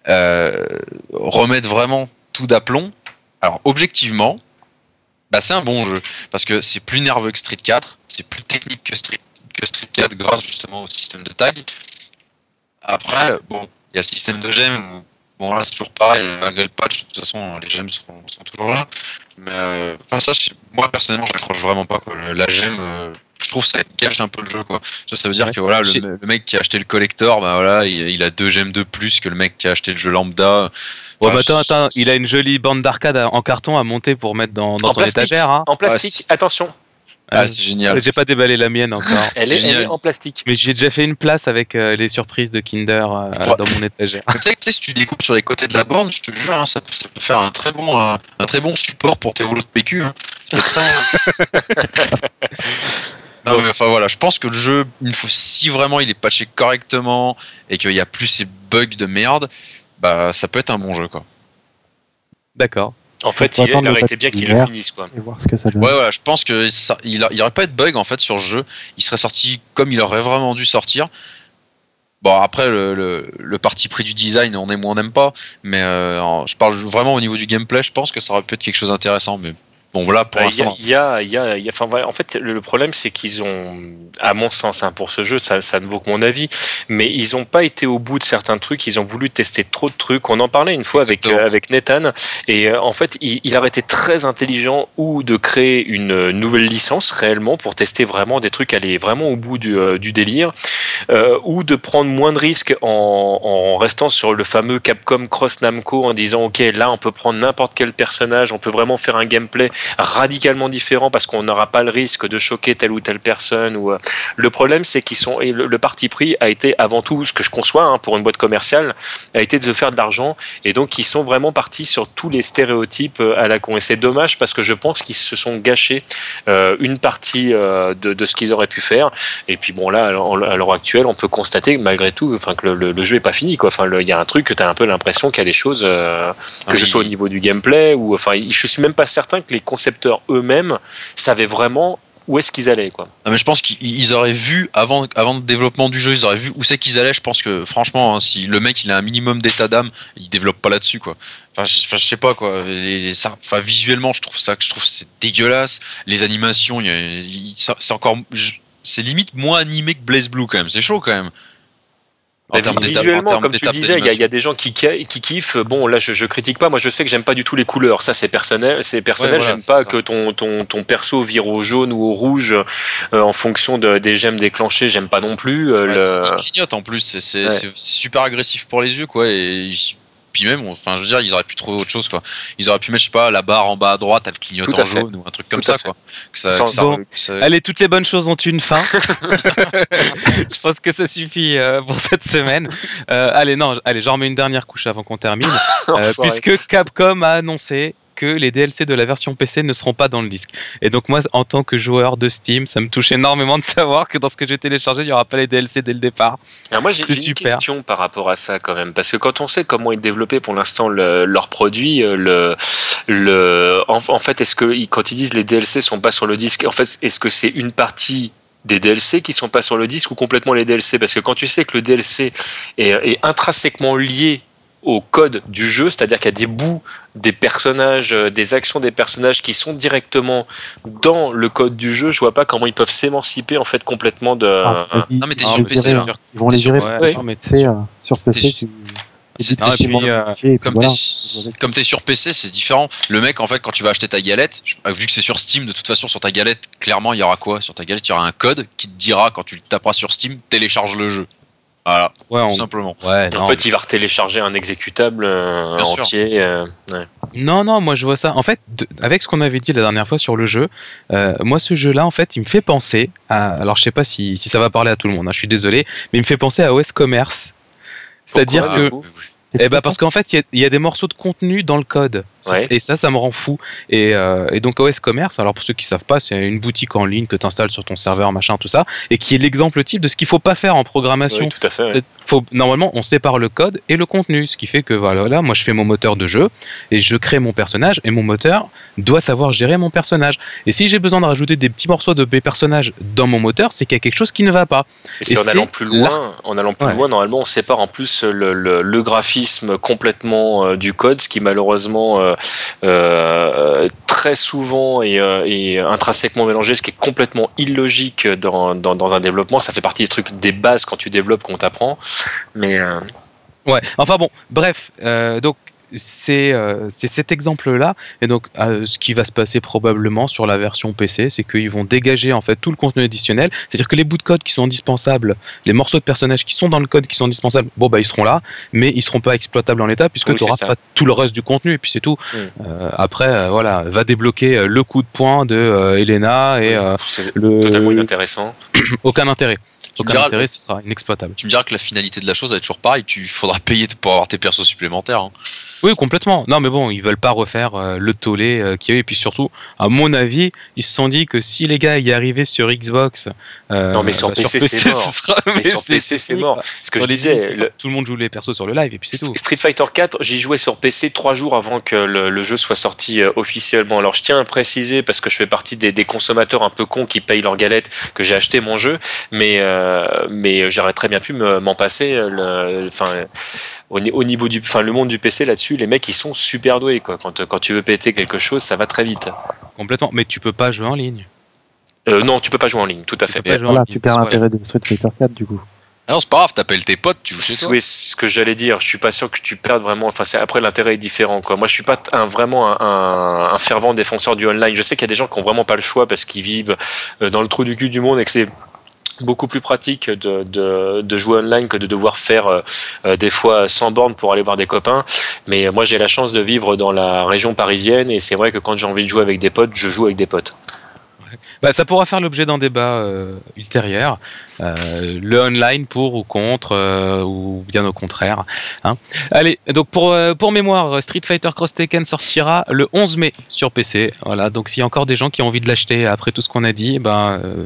euh, remettre vraiment tout d'aplomb, alors objectivement, bah, c'est un bon jeu parce que c'est plus nerveux que Street 4, c'est plus technique que Street, que Street 4 grâce justement au système de tag. Après, bon, il y a le système de gemmes. Bon, là, c'est toujours pareil. Malgré le patch, de toute façon, les gemmes sont, toujours là. Mais euh, ça, moi personnellement, j'accroche vraiment pas. La gemme, euh, je trouve que ça gâche un peu le jeu. Quoi. Ça, ça veut dire Ouais. que voilà, le, le mec qui a acheté le collector, bah, voilà, il, il a deux gemmes de plus que le mec qui a acheté le jeu lambda. Ouais, bah, attends, attends, il a une jolie bande d'arcade en carton à monter pour mettre dans, dans En son plastique. étagère. Hein. En plastique, attention, Ah, Euh, c'est génial. J'ai pas déballé la mienne encore. [laughs] elle est, elle est en plastique. Mais j'ai déjà fait une place avec euh, les surprises de Kinder euh, Ouais. dans mon étagère. [laughs] tu, sais, tu sais, si tu découpes sur les côtés de la borne, je te jure, hein, ça, peut- ça peut faire un très bon, un, un très bon support pour tes rouleaux de PQ. hein. [laughs] Enfin voilà, je pense que le jeu, une fois, si vraiment il est patché correctement et qu'il n'y a plus ces bugs de merde, bah ça peut être un bon jeu quoi. D'accord. En fait, faut il, il aurait été bien qu'il le finisse, quoi. Et voir ce que ça donne. Ouais, voilà, je pense que ça, il, a- il y aurait pas de bug en fait sur le jeu. Il serait sorti comme il aurait vraiment dû sortir. Bon, après, le, le, le parti pris du design, on aime ou on n'aime pas. Mais euh, je parle vraiment au niveau du gameplay, je pense que ça aurait pu être quelque chose d'intéressant. Mais bon, voilà, pour Bah, Il y a, l'instant. il y a, il y a- il y a- enfin, voilà, en fait, le problème, c'est qu'ils ont, à mon sens, hein, pour ce jeu, ça, ça ne vaut que mon avis, mais ils n'ont pas été au bout de certains trucs. Ils ont voulu tester trop de trucs. On en parlait une fois avec, euh, avec Nathan, et euh, en fait, il, il aurait été très intelligent ou de créer une euh, nouvelle licence réellement pour tester vraiment des trucs, aller vraiment au bout du, euh, du délire, ou de prendre moins de risques en, en restant sur le fameux Capcom Cross Namco en disant, ok, là, on peut prendre n'importe quel personnage, on peut vraiment faire un gameplay radicalement différent parce qu'on n'aura pas le risque de choquer telle ou telle personne. Ou euh, le problème, c'est qu'ils sont et le, le parti pris a été avant tout ce que je conçois hein, pour une boîte commerciale a été de se faire de l'argent et donc ils sont vraiment partis sur tous les stéréotypes euh, à la con. Et c'est dommage parce que je pense qu'ils se sont gâchés euh, une partie euh, de, de ce qu'ils auraient pu faire. Et puis bon là, à l'heure- actuelle, on peut constater malgré tout, enfin que le, le- le jeu est pas fini. Quoi. Enfin, il y a un truc que tu as un peu l'impression qu'il y a des choses euh, que Ah, ce soit au niveau du gameplay ou enfin je suis même pas certain que les concepteurs eux-mêmes savaient vraiment où est-ce qu'ils allaient quoi. Non, mais je pense qu'ils ils auraient vu avant, avant le développement du jeu, ils auraient vu où c'est qu'ils allaient. Je pense que franchement, hein, si le mec il a un minimum d'état d'âme, il développe pas là-dessus quoi. Enfin, je, enfin, je sais pas quoi. Enfin, visuellement, je trouve ça, je trouve c'est dégueulasse. Les animations, c'est encore, c'est limite moins animé que Blaze Blue quand même. C'est chaud quand même. En termes d'étape- en visuellement, termes comme tu disais, il y, a- il y a d'animation. des gens qui, qui kiffent. Bon, là, je, je critique pas. Moi, je sais que j'aime pas du tout les couleurs. Ça, c'est personnel. C'est personnel. Ouais, voilà, j'aime pas ça. que ton, ton, ton perso vire au jaune ou au rouge euh, en fonction de- des gemmes déclenchées. J'aime pas non plus. euh, Ouais, le- c'est- Il clignote en plus, c'est c'est- Ouais. c'est super agressif pour les yeux quoi. Et puis même, enfin je veux dire, ils auraient pu trouver autre chose quoi. Ils auraient pu mettre, je sais pas, la barre en bas à droite, elle clignote en jaune ou un truc comme Tout ça fait. quoi. Que ça, Sans- que ça- Bon. que ça- Allez, toutes les bonnes choses ont une fin. [laughs] [laughs] je pense que ça suffit euh, pour cette semaine. Euh, allez, non, allez, j'en remets une dernière couche avant qu'on termine. [laughs] Euh, puisque Capcom a annoncé que les DLC de la version PC ne seront pas dans le disque. Et donc moi, en tant que joueur de Steam, ça me touche énormément de savoir que dans ce que j'ai téléchargé, il n'y aura pas les DLC dès le départ. Alors moi j'ai une super. question par rapport à ça quand même parce que quand on sait comment ils développaient pour l'instant le- leurs produits, euh, le, le, en, en fait est-ce que quand ils disent les DLC sont pas sur le disque, en fait est-ce que c'est une partie des DLC qui sont pas sur le disque ou complètement les DLC parce que quand tu sais que le DLC est, est intrinsèquement lié au code du jeu, c'est-à-dire qu'il y a des bouts des personnages, euh, des actions des personnages qui sont directement dans le code du jeu, je vois pas comment ils peuvent s'émanciper en fait complètement de. Ah, ils- Non, mais t'es ils sur PC, là. hein. Ils vont les T'es sur- ouais, PC, euh, sur PC, t'es- tu. Ah, puis, euh, puis comme voilà. t'es sur PC, c'est différent. Le mec, en fait, quand tu vas acheter ta galette, je- vu que c'est sur Steam, de toute façon, sur ta galette, clairement, il y aura quoi? Sur ta galette, il y aura un code qui te dira quand tu le taperas sur Steam, télécharge le jeu. Voilà, Ouais, tout on- simplement. ouais, En non, fait, il va retélécharger un exécutable euh, entier. euh, ouais. Non, non, moi je vois ça. En fait, de- avec ce qu'on avait dit la dernière fois sur le jeu, euh, moi ce jeu-là, en fait, il me fait penser à. Alors je sais pas si, si ça va parler à tout le monde, hein, je suis désolé, mais il me fait penser à OS Commerce. C'est-à-dire que. Eh ben parce qu'en fait, il y a- il y, a des morceaux de contenu dans le code. Ouais. Et ça, ça me rend fou. Et, euh, et donc OS Commerce, alors pour ceux qui savent pas, c'est une boutique en ligne que tu installes sur ton serveur, machin, tout ça, et qui est l'exemple type de ce qu'il faut pas faire en programmation. Oui, tout à fait. Faut, normalement, on sépare le code et le contenu, ce qui fait que voilà, là, moi je fais mon moteur de jeu et je crée mon personnage et mon moteur doit savoir gérer mon personnage. Et si j'ai besoin de rajouter des petits morceaux de mes personnages dans mon moteur, c'est qu'il y a quelque chose qui ne va pas. Et puis en allant plus loin, en allant plus Ouais. loin, normalement, on sépare en plus le, le- le graphisme complètement euh, du code, ce qui malheureusement euh, euh, très souvent est, euh, intrinsèquement mélangé, ce qui est complètement illogique dans, dans, dans un développement. Ça fait partie des trucs des bases quand tu développes qu'on t'apprend. Mais euh, Ouais, enfin bon, bref, euh, donc c'est euh, c'est cet exemple-là, et donc euh, ce qui va se passer probablement sur la version PC, c'est qu'ils vont dégager en fait tout le contenu additionnel, c'est-à-dire que les bouts de code qui sont indispensables, les morceaux de personnages qui sont dans le code qui sont indispensables, bon bah ils seront là, mais ils seront pas exploitables en l'état puisque Oui, tu n'auras pas tout le reste du contenu, et puis c'est tout. Mm. Euh, après, voilà, va débloquer le coup de poing de Elena et c'est le totalement inintéressant. [clears throat] aucun intérêt. aucun diras- intérêt, ce sera inexploitable. Tu me diras que la finalité de la chose va être toujours pareil. Tu faudra payer pour avoir tes persos supplémentaires. hein. Oui, complètement. Non, mais bon, ils veulent pas refaire euh, le tollé euh, qu'il y a eu. Et puis surtout, à mon avis, ils se sont dit que si les gars y arrivaient sur Xbox, euh, Non, mais sur bah, PC, c'est mort. sera- Mais sur PC, c'est mort. Ce que je Sur disais, le- tout le monde joue les persos sur le live et puis c'est tout. Street Fighter 4, j'y jouais sur PC trois jours avant que le, le jeu soit sorti euh, officiellement. Alors je tiens à préciser parce que je fais partie des, des consommateurs un peu cons qui payent leur galette que j'ai acheté mon jeu, mais euh, mais j'aurais très bien pu me- m'en passer. Enfin, au, ni- au niveau du, enfin le monde du PC là-dessus, les mecs ils sont super doués quoi. Quand quand tu veux péter quelque chose, ça va très vite. Complètement. Mais tu peux pas jouer en ligne. Euh, non, tu peux pas jouer en ligne, tout à Tu fait. peux Voilà, tu perds l'intérêt de Street Fighter 4 du coup. Ah non, c'est pas grave, t'appelles tes potes, tu joues chez toi. Oui, ce que j'allais dire, je suis pas sûr que tu perdes vraiment. Enfin, c'est- après l'intérêt est différent. Quoi. Moi, je suis pas un, vraiment un, un- un fervent défenseur du online. Je sais qu'il y a des gens qui ont vraiment pas le choix parce qu'ils vivent euh, dans le trou du cul du monde et que c'est beaucoup plus pratique de, de, jouer online que de devoir faire euh, euh, des fois 100 bornes pour aller voir des copains. Mais euh, moi, j'ai la chance de vivre dans la région parisienne et c'est vrai que quand j'ai envie de jouer avec des potes, je joue avec des potes. Bah, ça pourra faire l'objet d'un débat euh, ultérieur. Euh, le online pour ou contre, euh, ou bien au contraire. hein. Allez, donc pour, euh, pour mémoire, Street Fighter Cross Tekken sortira le 11 mai sur PC. Voilà, donc s'il y a encore des gens qui ont envie de l'acheter après tout ce qu'on a dit, ben, euh,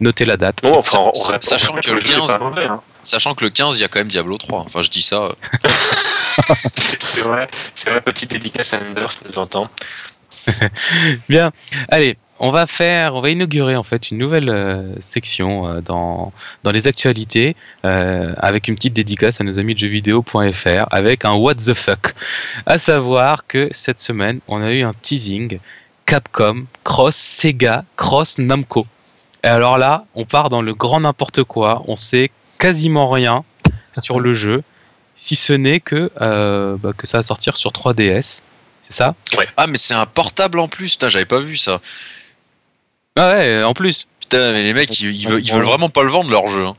notez la date. Bon, enfin, on- Sa- on- sachant on- que le jeu est 15 pas mauvais, hein. Sachant que le 15, il y a quand même Diablo 3. Enfin, je dis ça. [laughs] C'est vrai, c'est vrai, petite dédicace à Anders, nous entend. [laughs] Bien, allez, on va faire, on va inaugurer en fait une nouvelle euh, section euh, dans, dans les actualités euh, avec une petite dédicace à nos amis de jeuxvideo.fr avec un what the fuck. À savoir que cette semaine, on a eu un teasing Capcom cross Sega cross Namco. Et alors là, on part dans le grand n'importe quoi, on sait quasiment rien [laughs] sur le jeu, si ce n'est que, euh, bah, que ça va sortir sur 3DS. C'est ça? Ah, mais c'est un portable en plus. J'avais pas vu ça. Ah ouais, en plus. Putain, mais les mecs, ils, ils veulent, ils veulent vraiment pas le vendre leur jeu. hein.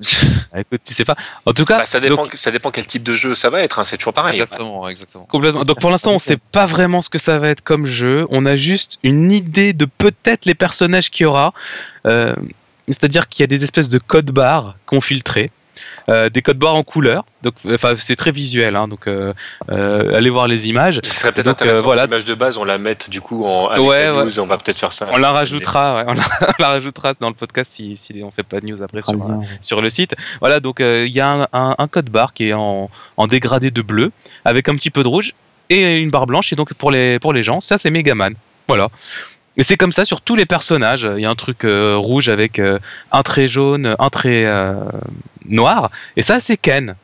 [laughs] Ah, Écoute, tu sais pas. En tout cas, Bah, ça, dépend, donc, ça dépend quel type de jeu ça va être, hein, c'est toujours pareil. Exactement, exactement. complètement. Donc pour l'instant, on sait pas vraiment ce que ça va être comme jeu. On a juste une idée de peut-être les personnages qu'il y aura. Euh, C'est-à-dire qu'il y a des espèces de codes barres qu'on filtrait. Euh, des codes barres en couleur, donc enfin c'est très visuel, hein, donc euh, euh, allez voir les images. Ce serait peut-être euh, intéressant voilà. l'image de base, on la mette du coup en avec Ouais, la ouais. news, on va peut-être faire ça. On la rajoutera, ouais, on, la, [laughs] on la rajoutera dans le podcast si, si on fait pas de news après sur, bien. sur le site. Voilà, donc euh, il y a un, un- un code barre qui est en, en dégradé de bleu avec un petit peu de rouge et une barre blanche. Et donc pour les, pour les gens, ça c'est Megaman. Voilà. Et c'est comme ça sur tous les personnages. Il y a un truc euh, rouge avec euh, un trait jaune, un trait euh, noir. Et ça c'est Ken.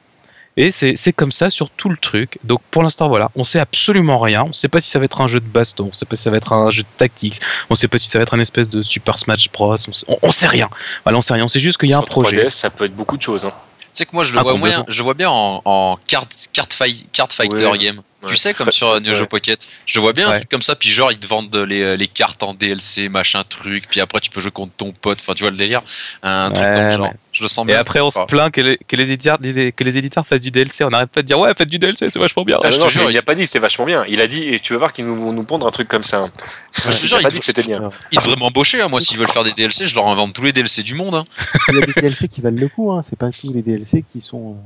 Et c'est comme ça sur tout le truc. Donc pour l'instant, voilà, on sait absolument rien. On sait pas si ça va être un jeu de baston, on sait pas si ça va être un jeu de tactics, on sait pas si ça va être un espèce de Super Smash Bros. On sait, on- on sait rien. Voilà, on sait rien. On sait juste qu'il y a un projet. 3DS, ça peut être beaucoup de choses. hein. Tu sais que moi, je le Ah, vois moyen, je le vois bien en, en carte, carte, fi- carte fighter Ouais. game. Ouais, tu sais, comme sur ça- Neo Geo. Pocket. Je vois bien un truc comme ça, puis genre, ils te vendent les, les cartes en DLC, machin truc, puis après, tu peux jouer contre ton pote. Enfin, tu vois le délire. Un truc Ouais, dans le genre. Mais- Je le sens Et bien. après, on se plaint que les, que les éditeurs, que les éditeurs fassent du DLC. On n'arrête pas de dire ouais, faites du DLC, c'est vachement bien. Ah, je non, te jure, il il- a pas dit c'est vachement bien. Il a dit et tu vas voir qu'ils nous vont nous pondre un truc comme ça. Je te Il jure, a pas il dit que c'était bien. Ils devraient m'embaucher, hein, moi, s'ils veulent faire des DLC, je leur invente tous les DLC du monde. hein. [laughs] Il y a des DLC qui valent le coup, hein. c'est pas tous les DLC qui sont,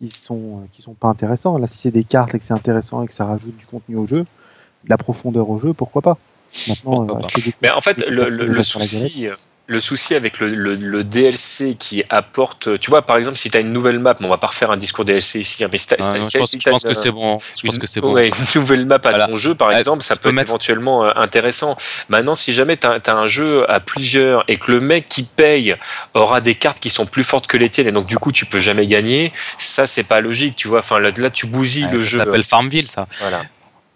qui sont, qui sont pas intéressants. Là, si c'est des cartes et que c'est intéressant et que ça rajoute du contenu au jeu, de la profondeur au jeu, pourquoi pas? Maintenant, Pourquoi euh, pas. des- Mais en fait, le, le- le galette. Le souci avec le, le- le DLC qui apporte, tu vois, par exemple, si tu as une nouvelle map, on va pas refaire un discours DLC ici, hein, mais si Ah, non, je pense, si je t'as pense une- que c'est bon. Je pense que c'est bon. ouais, une nouvelle map à Voilà. ton jeu, par exemple, ça peut être mettre- éventuellement euh, intéressant. Maintenant, si jamais tu as, un jeu à plusieurs et que le mec qui paye aura des cartes qui sont plus fortes que les tiennes et donc du coup tu peux jamais gagner, ça c'est pas logique, tu vois. Enfin là, là, tu bousilles Ouais, le ça jeu. s'appelle Farmville, ça. Voilà.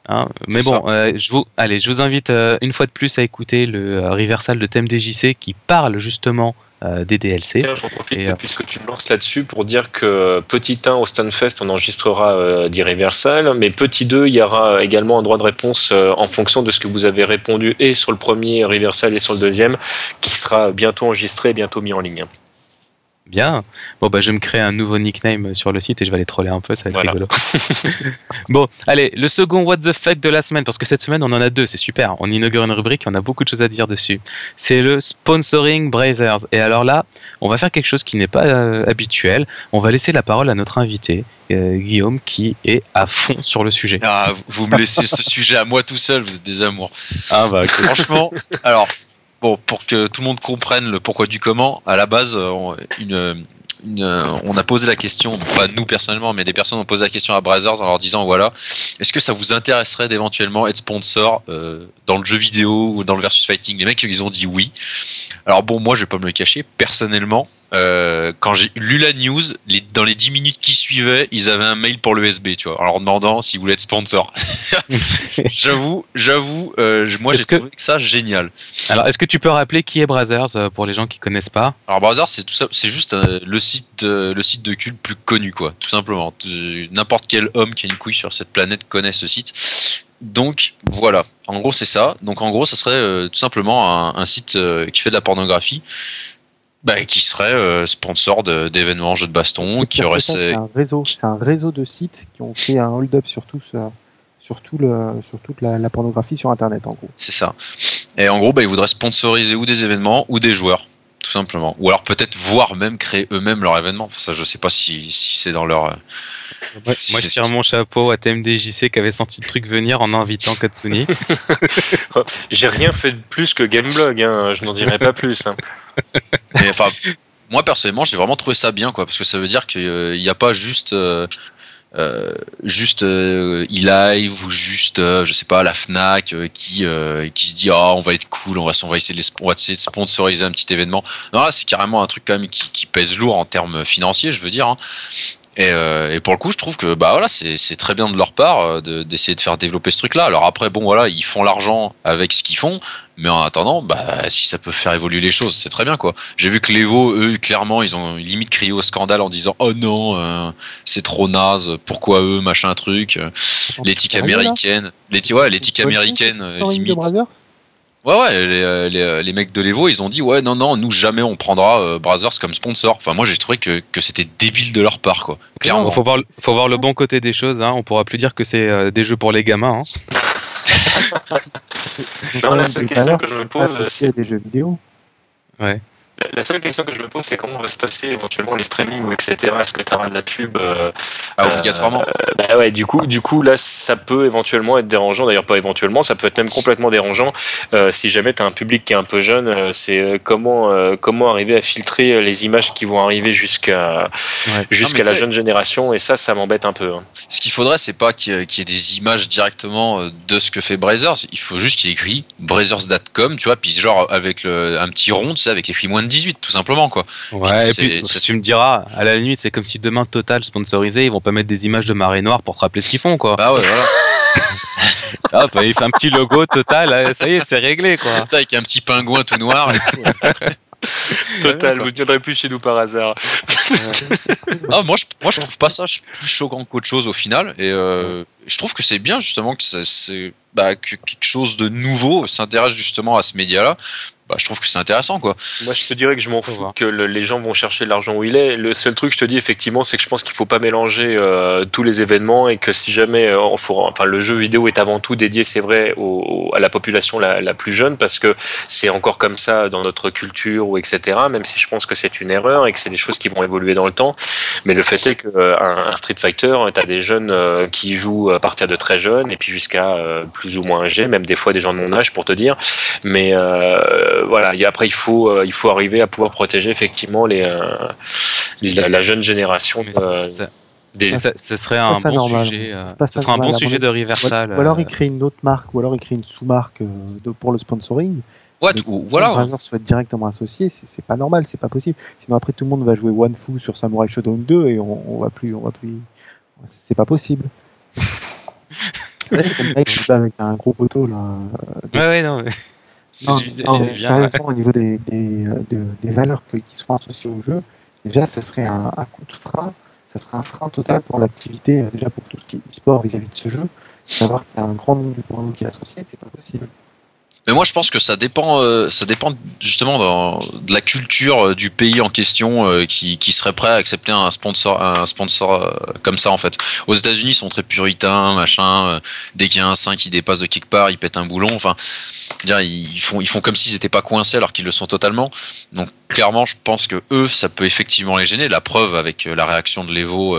Hein, mais bon, euh, je vous, allez, je vous invite euh, une fois de plus à écouter le euh, reversal de thème DJC qui parle justement des DLC. J'en profite Et, puisque tu me lances là-dessus pour dire que petit 1 au Stunfest on enregistrera euh, d'Irreversal, mais petit 2 il y aura également un droit de réponse en fonction de ce que vous avez répondu et sur le premier Reversal et sur le deuxième qui sera bientôt enregistré et bientôt mis en ligne. Bien. Bon, bah, je vais me créer un nouveau nickname sur le site et je vais aller troller un peu, ça va être Voilà. rigolo. [laughs] bon, allez, le second What the fuck de la semaine, parce que cette semaine, on en a deux, c'est super. On inaugure une rubrique et on a beaucoup de choses à dire dessus. C'est le sponsoring Brazers. Et alors là, on va faire quelque chose qui n'est pas euh, habituel. On va laisser la parole à notre invité, euh, Guillaume, qui est à fond sur le sujet. Ah, vous- vous me laissez ce sujet à moi tout seul, vous êtes des amours. Ah, bah, Franchement, alors, bon, pour que tout le monde comprenne le pourquoi du comment, à la base, euh, on, a posé la question, pas nous personnellement, mais des personnes ont posé la question à Brazzers en leur disant voilà, est-ce que ça vous intéresserait d'éventuellement être sponsor euh, dans le jeu vidéo ou dans le versus fighting? Les mecs, ils ont dit oui. Alors bon, moi, je vais pas me le cacher, personnellement. Euh, quand j'ai lu la news, les, dans les 10 minutes qui suivaient, ils avaient un mail pour l'ESB, tu vois, en leur demandant s'ils voulaient être sponsor. [laughs] j'avoue, j'avoue, euh, moi j'ai que- trouvé que ça génial. Alors, est-ce que tu peux rappeler qui est Brazzers euh, pour les gens qui connaissent pas? Alors Brazzers, c'est tout ça, c'est juste euh, le site, euh, le site de cul le plus connu, quoi, tout simplement. N'importe quel homme qui a une couille sur cette planète connaît ce site. Donc voilà, en gros c'est ça. Donc en gros, ça serait euh, tout simplement un, un site euh, qui fait de la pornographie, bah, qui serait euh, sponsor d'événements jeux de baston, qui aurait c'est un réseau, c'est un réseau de sites qui ont fait un hold-up sur tout ce- sur tout le, sur toute la, la pornographie sur Internet en gros. C'est ça. Et en gros, bah, ils voudraient sponsoriser ou des événements ou des joueurs, tout simplement. Ou alors peut-être voir même créer eux-mêmes leur événement. Ça, je sais pas si, si c'est dans leur. euh, Moi, Si moi, c'est- je tire mon chapeau à TMDJC qui avait senti le truc venir en invitant Katsuni. [laughs] J'ai rien fait de plus que Gameblog, hein, je n'en dirai pas plus. hein. Mais enfin, moi personnellement, j'ai vraiment trouvé ça bien, quoi, parce que ça veut dire qu'il n'y a pas juste. euh, euh, juste euh, e-live ou juste euh, je sais pas la Fnac euh, qui euh, qui se dit ah on va être cool on va on essayer de, les on va essayer de sponsoriser un petit événement non là c'est carrément un truc quand même qui, qui pèse lourd en termes financiers je veux dire hein. Et, euh, et pour le coup je trouve que bah voilà c'est très bien de leur part euh, de- d'essayer de faire développer ce truc là alors après bon voilà ils font l'argent avec ce qu'ils font mais en attendant bah si ça peut faire évoluer les choses c'est très bien quoi j'ai vu que l'Evo, eux, clairement, ils ont limite crié au scandale en disant Oh non, euh, c'est trop naze, pourquoi eux, machin truc. L'éthique américaine, l'éthique, ouais, américaine, limite. Ouais, ouais, les, euh, les, euh, les mecs de l'Evo, ils ont dit Ouais, non, non, nous jamais on prendra euh, Brazzers comme sponsor. Enfin, moi j'ai trouvé que, que c'était débile de leur part, quoi. Clairement. Faut voir, faut voir le bon côté des choses. Hein. On pourra plus dire que c'est euh, des jeux pour les gamins. hein. [laughs] Non, la seule question que je me pose, c'est des jeux vidéo. La- La seule question que je me pose, c'est comment va se passer éventuellement les streamings ou etc. Est-ce que tu auras de la pub euh, Ah, obligatoirement. euh, bah ouais, du coup, du coup, là, ça peut éventuellement être dérangeant. D'ailleurs, pas éventuellement, ça peut être même complètement dérangeant euh, si jamais tu as un public qui est un peu jeune. c'est comment comment arriver à filtrer les images qui vont arriver jusqu'à Ouais. jusqu'à la jeune génération. Et ça, ça m'embête un peu. hein. Ce qu'il faudrait, c'est pas qu'il y ait- qu'il y ait des images directement de ce que fait Brazers. Il faut juste qu'il écrit Brazers.com, tu vois, puis genre avec le, un petit rond, tu sais, avec écrit moins de 18, tout simplement, quoi. Ouais, et puis c'est- tu me diras, à la limite, c'est comme si demain Total sponsorisé, ils vont pas mettre des images de marée noire pour te rappeler ce qu'ils font, quoi. Bah ouais, voilà. [laughs] Ah, bah, il fait un petit logo Total, euh, ça y est, c'est réglé, quoi. Avec un petit pingouin tout noir et tout. [laughs] Total, vous ne viendrez plus chez nous par hasard. [laughs] Ah, moi, je, moi, je trouve pas ça plus choquant qu'autre chose au final. Et euh, je trouve que c'est bien justement que, ça- c'est, bah, que quelque chose de nouveau s'intéresse justement à ce média-là. Bah, je trouve que c'est intéressant, quoi. Moi, je te dirais que je m'en fous que le- les gens vont chercher l'argent où il est. Le seul truc, je te dis effectivement, c'est que je pense qu'il faut pas mélanger euh, tous les événements et que si jamais, euh, on faut- enfin, le jeu vidéo est avant tout dédié, c'est vrai, au- au- à la population la, la plus jeune parce que c'est encore comme ça dans notre culture ou etc. Même si je pense que c'est une erreur et que c'est des choses qui vont évoluer dans le temps. Mais le fait est que euh, un, un Street Fighter, tu as des jeunes euh, qui jouent à partir de très jeunes et puis jusqu'à euh, plus ou moins âgés, même des fois des gens de mon âge pour te dire. Mais euh, voilà, et après il faut euh, il faut arriver à pouvoir protéger effectivement les euh, la, la jeune génération Mais euh, ça- ça- des ça- ce serait un bon normal. sujet. euh, Ce serait un bon sujet de Ou, Reversal. ou alors euh, il crée une autre marque, ou alors il crée une sous-marque euh, pour le sponsoring. Tout- que voilà. Brazzers soit directement associé, c'est pas normal, c'est pas possible. Sinon après tout le monde va jouer One Fu sur Samurai Shodown 2 et on, on va plus, on va plus, c'est pas possible. [laughs] Ouais, c'est le mec qui bat avec un gros poteau là. Ouais, ouais, non. mais- Non, non, sérieusement, au niveau des, des, euh, des valeurs qui seront associées au jeu, déjà, ça serait un, un coup de frein, ça serait un frein total pour l'activité, euh, déjà pour tout ce qui est e-sport vis-à-vis de ce jeu. Savoir qu'il y a un grand nombre de porno qui est associé, c'est pas possible. Mais moi, je pense que ça dépend, euh, ça dépend justement de la culture euh, du pays en question euh, qui, serait prêt à accepter un sponsor, un sponsor comme ça en fait. Aux États-Unis, ils sont très puritains, machin. dès qu'il y a un sein qui dépasse de quelque part, ils pètent un boulon. Enfin, ils font, ils font comme s'ils n'étaient pas coincés alors qu'ils le sont totalement. Donc clairement, je pense que eux, ça peut effectivement les gêner. La preuve avec la réaction de l'Evo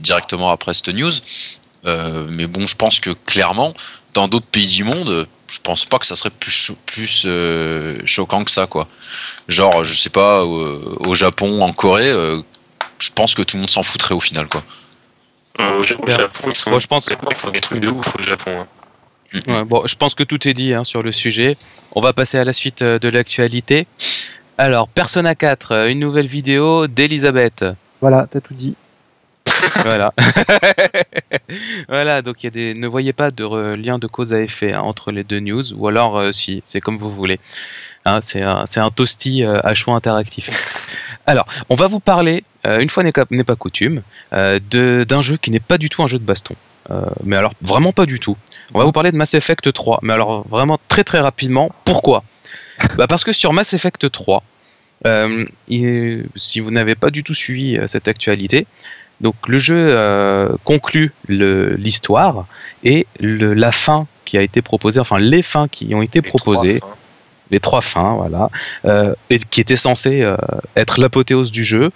directement après cette news. Mais bon, je pense que clairement, dans d'autres pays du monde, je pense pas que ça serait plus cho- plus euh, choquant que ça, quoi. Genre, je sais pas, au, au Japon, en Corée, euh, je pense que tout le monde s'en foutrait au final, quoi. Euh, Au. Japon, ils sont Moi, je pense- ils font des trucs de ouf au Japon. hein. Ouais, bon, je pense que tout est dit hein, sur le sujet. On va passer à la suite euh, de l'actualité. Alors, Persona 4, euh, une nouvelle vidéo d'Elisabeth. Voilà, t'as tout dit. Voilà. [laughs] voilà, donc il y a des. Ne voyez pas de lien de cause à effet hein, entre les deux news, ou alors euh, si, c'est comme vous voulez. Hein, c'est un, un toasty euh, à choix interactif. Alors, on va vous parler, euh, une fois n'est n'est pas coutume, d'un jeu qui n'est pas du tout un jeu de baston. Mais alors, vraiment pas du tout. On va vous parler de Mass Effect 3, mais alors vraiment très très rapidement. Pourquoi? Bah Parce que sur Mass Effect 3, euh, il- si vous n'avez pas du tout suivi cette actualité, donc le jeu euh, conclut l'histoire et le- la fin qui a été proposée, enfin les fins qui ont été Les proposées, les trois fins, voilà, euh, et qui étaient censées euh, être l'apothéose du jeu,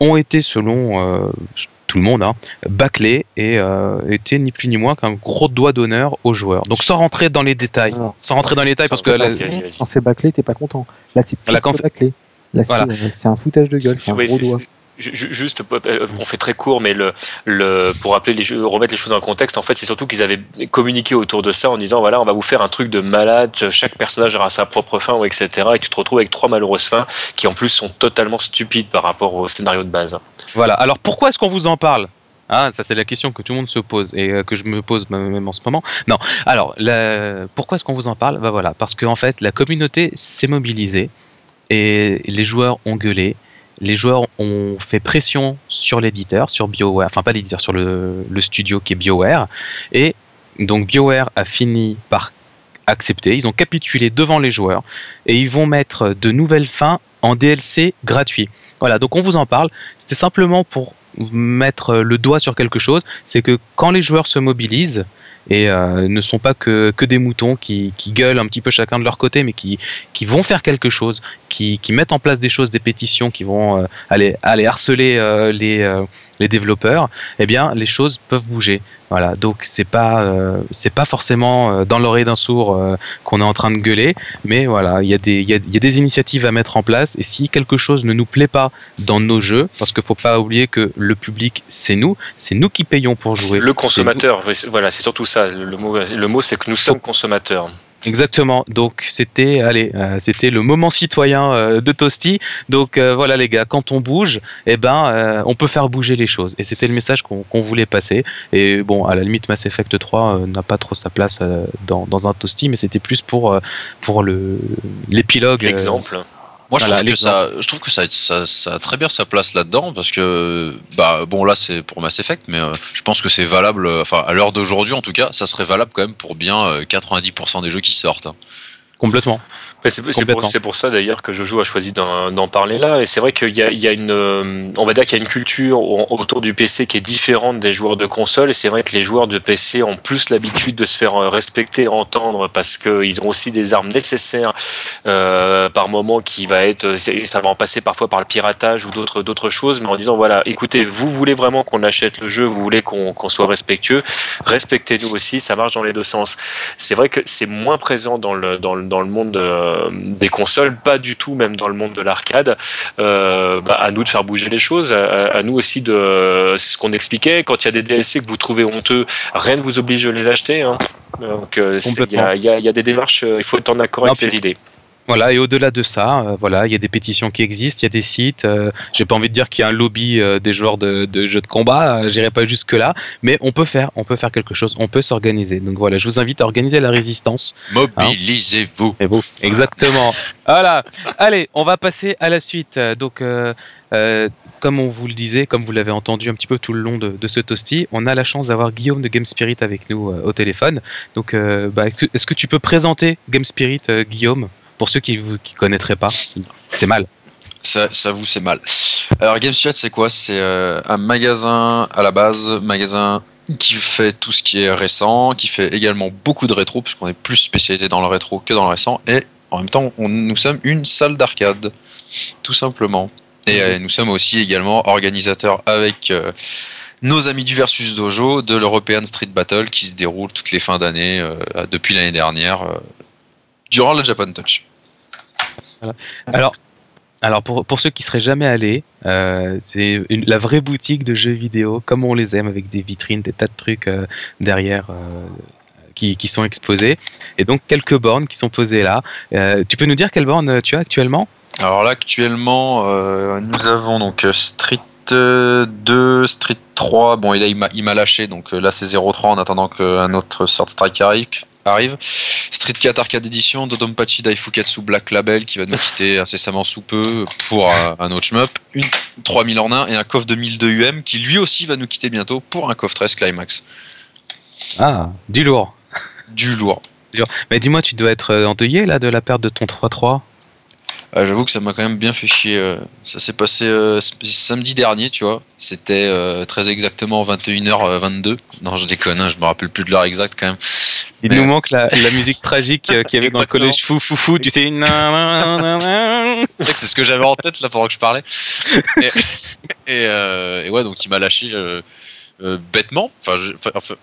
ont été selon euh, tout le monde hein, bâclées et euh, étaient ni plus ni moins qu'un gros doigt d'honneur aux joueurs. Donc sans rentrer dans les détails, Alors, sans rentrer dans les détails parce que la-. Quand c'est bâclé, t'es pas content. Là, c'est pas bâclé. Là, c'est Voilà. c'est un foutage de gueule, c'est un gros doigt. Juste, euh, on fait très court, mais pour rappeler les, remettre les choses dans le contexte, en fait, c'est surtout qu'ils avaient communiqué autour de ça en disant voilà, on va vous faire un truc de malade, chaque personnage aura sa propre fin, etc. Et tu te retrouves avec trois malheureuses fins qui, en plus, sont totalement stupides par rapport au scénario de base. Voilà. Alors pourquoi est-ce qu'on vous en parle? Ah, ça c'est la question que tout le monde se pose et euh, que je me pose même en ce moment. Non. Alors, pourquoi est-ce qu'on vous en parle? Bah voilà, parce qu'en fait, la communauté s'est mobilisée et les joueurs ont gueulé. Les joueurs ont fait pression sur l'éditeur, sur BioWare, enfin pas l'éditeur, sur le, studio qui est BioWare. Et donc BioWare a fini par accepter. Ils ont capitulé devant les joueurs et ils vont mettre de nouvelles fins en DLC gratuit. Voilà, donc on vous en parle. C'était simplement pour mettre le doigt sur quelque chose, c'est que quand les joueurs se mobilisent et euh, ne sont pas que, des moutons qui, gueulent un petit peu chacun de leur côté, mais qui vont faire quelque chose, qui, qui mettent en place des choses, des pétitions, qui vont euh, aller, aller harceler euh, les, euh, les développeurs, eh bien les choses peuvent bouger. Voilà, donc c'est pas euh, c'est pas forcément euh, dans l'oreille d'un sourd euh, qu'on est en train de gueuler, mais voilà, il y a des il y a, y a des initiatives à mettre en place et si quelque chose ne nous plaît pas dans nos jeux, parce qu'il faut pas oublier que le public c'est nous, c'est nous qui payons pour jouer. Le consommateur, voilà, c'est surtout ça. Le mot, le mot c'est que nous sommes consommateurs. Exactement. Donc c'était, allez, euh, c'était le moment citoyen euh, de Toasty. Donc euh, voilà les gars, quand on bouge, eh ben, euh, on peut faire bouger les choses. Et c'était le message qu'on qu'on voulait passer. Et bon, à la limite, Mass Effect 3 euh, n'a pas trop sa place euh, dans, dans un Toasty, mais c'était plus pour pour le l'épilogue. L'exemple. Moi, je, trouve que ça, je trouve que ça, ça, ça a très bien sa place là-dedans parce que, bah, bon, là, c'est pour Mass Effect, mais euh, je pense que c'est valable, euh, enfin, à l'heure d'aujourd'hui, en tout cas, ça serait valable quand même pour bien euh, 90% des jeux qui sortent. hein. Complètement. Ouais, C'est pour, ça d'ailleurs que Jojo a choisi d'en parler là. Et c'est vrai qu'il y a, il y a une, euh, on va dire qu'il y a une culture au- autour du PC qui est différente des joueurs de console. Et c'est vrai que les joueurs de PC ont plus l'habitude de se faire euh, respecter, entendre, parce qu'ils ont aussi des armes nécessaires euh, par moment qui va être, ça va en passer parfois par le piratage ou d'autres d'autres choses, mais en disant voilà, écoutez, vous voulez vraiment qu'on achète le jeu, vous voulez qu'on qu'on soit respectueux, respectez-nous aussi. Ça marche dans les deux sens. C'est vrai que c'est moins présent dans le, dans le, dans le monde euh, des consoles, pas du tout même dans le monde de l'arcade. Euh, bah, à nous de faire bouger les choses, à, à nous aussi de ce qu'on expliquait. Quand il y a des DLC que vous trouvez honteux, rien ne vous oblige de les acheter. hein. Donc euh, il y, a- y y des démarches, il faut être en accord Non, avec ces idées. Voilà, et au-delà de ça, euh, voilà, il y a des pétitions qui existent, il y a des sites. euh, J'ai pas envie de dire qu'il y a un lobby euh, des joueurs de, de jeux de combat, j'irai pas jusque là, mais on peut faire, on peut faire quelque chose, on peut s'organiser. Donc voilà, je vous invite à organiser la résistance. Mobilisez-vous. Et vous, exactement. voilà. Allez, on va passer à la suite. Donc, comme on vous le disait, comme vous l'avez entendu un petit peu tout le long de, de ce toasty, on a la chance d'avoir Guillaume de Game Spirit avec nous au téléphone. Donc, bah, est-ce que tu peux présenter Game Spirit, Guillaume, pour ceux qui ne connaîtraient pas C'est mal. Ça, vous, c'est mal. Alors, Game Spirit, c'est quoi? C'est euh, un magasin à la base, magasin qui fait tout ce qui est récent, qui fait également beaucoup de rétro, puisqu'on est plus spécialisé dans le rétro que dans le récent, et en même temps, nous sommes une salle d'arcade, tout simplement. Et euh, nous sommes aussi également organisateurs avec euh, nos amis du Versus Dojo de l'European Street Battle qui se déroule toutes les fins d'année depuis l'année dernière, durant le Japan Touch. Alors, alors pour, pour ceux qui seraient jamais allés, euh, c'est la vraie boutique de jeux vidéo, comme on les aime, avec des vitrines, des tas de trucs euh, derrière. euh, qui, qui sont exposés et donc quelques bornes qui sont posées là. Tu peux nous dire quelle borne euh, tu as actuellement? Alors là, actuellement, nous avons donc Street euh, 2, Street 3. Bon, et là, il m'a- lâché, donc là, c'est 0,3 en attendant qu'un autre Sword Strike arrive. Arrive. Street 4 Arcade Edition, Dodonpachi Daifukatsu Black Label qui va nous quitter [laughs] incessamment sous peu pour un autre shmup, une 3000 en 1 et un coffre 2002 UM qui lui aussi va nous quitter bientôt pour un coffre 13 Climax. Ah, du lourd. Du lourd. Mais dis-moi, tu dois être euh, endeuillé là de la perte de ton 3-3 Ah, J'avoue que ça m'a quand même bien fait chier. euh. Ça s'est passé euh, samedi dernier, tu vois. C'était euh, très exactement 21h22. Non, je déconne, hein, je me rappelle plus de l'heure exacte quand même. Il Mais- nous manque la, la musique tragique qu'il y avait dans le collège fou fou fou, tu sais. [laughs] c'est ce que j'avais en tête là pendant que je parlais. Et, et, et ouais, donc il m'a lâché bêtement. Enfin, je- enfin,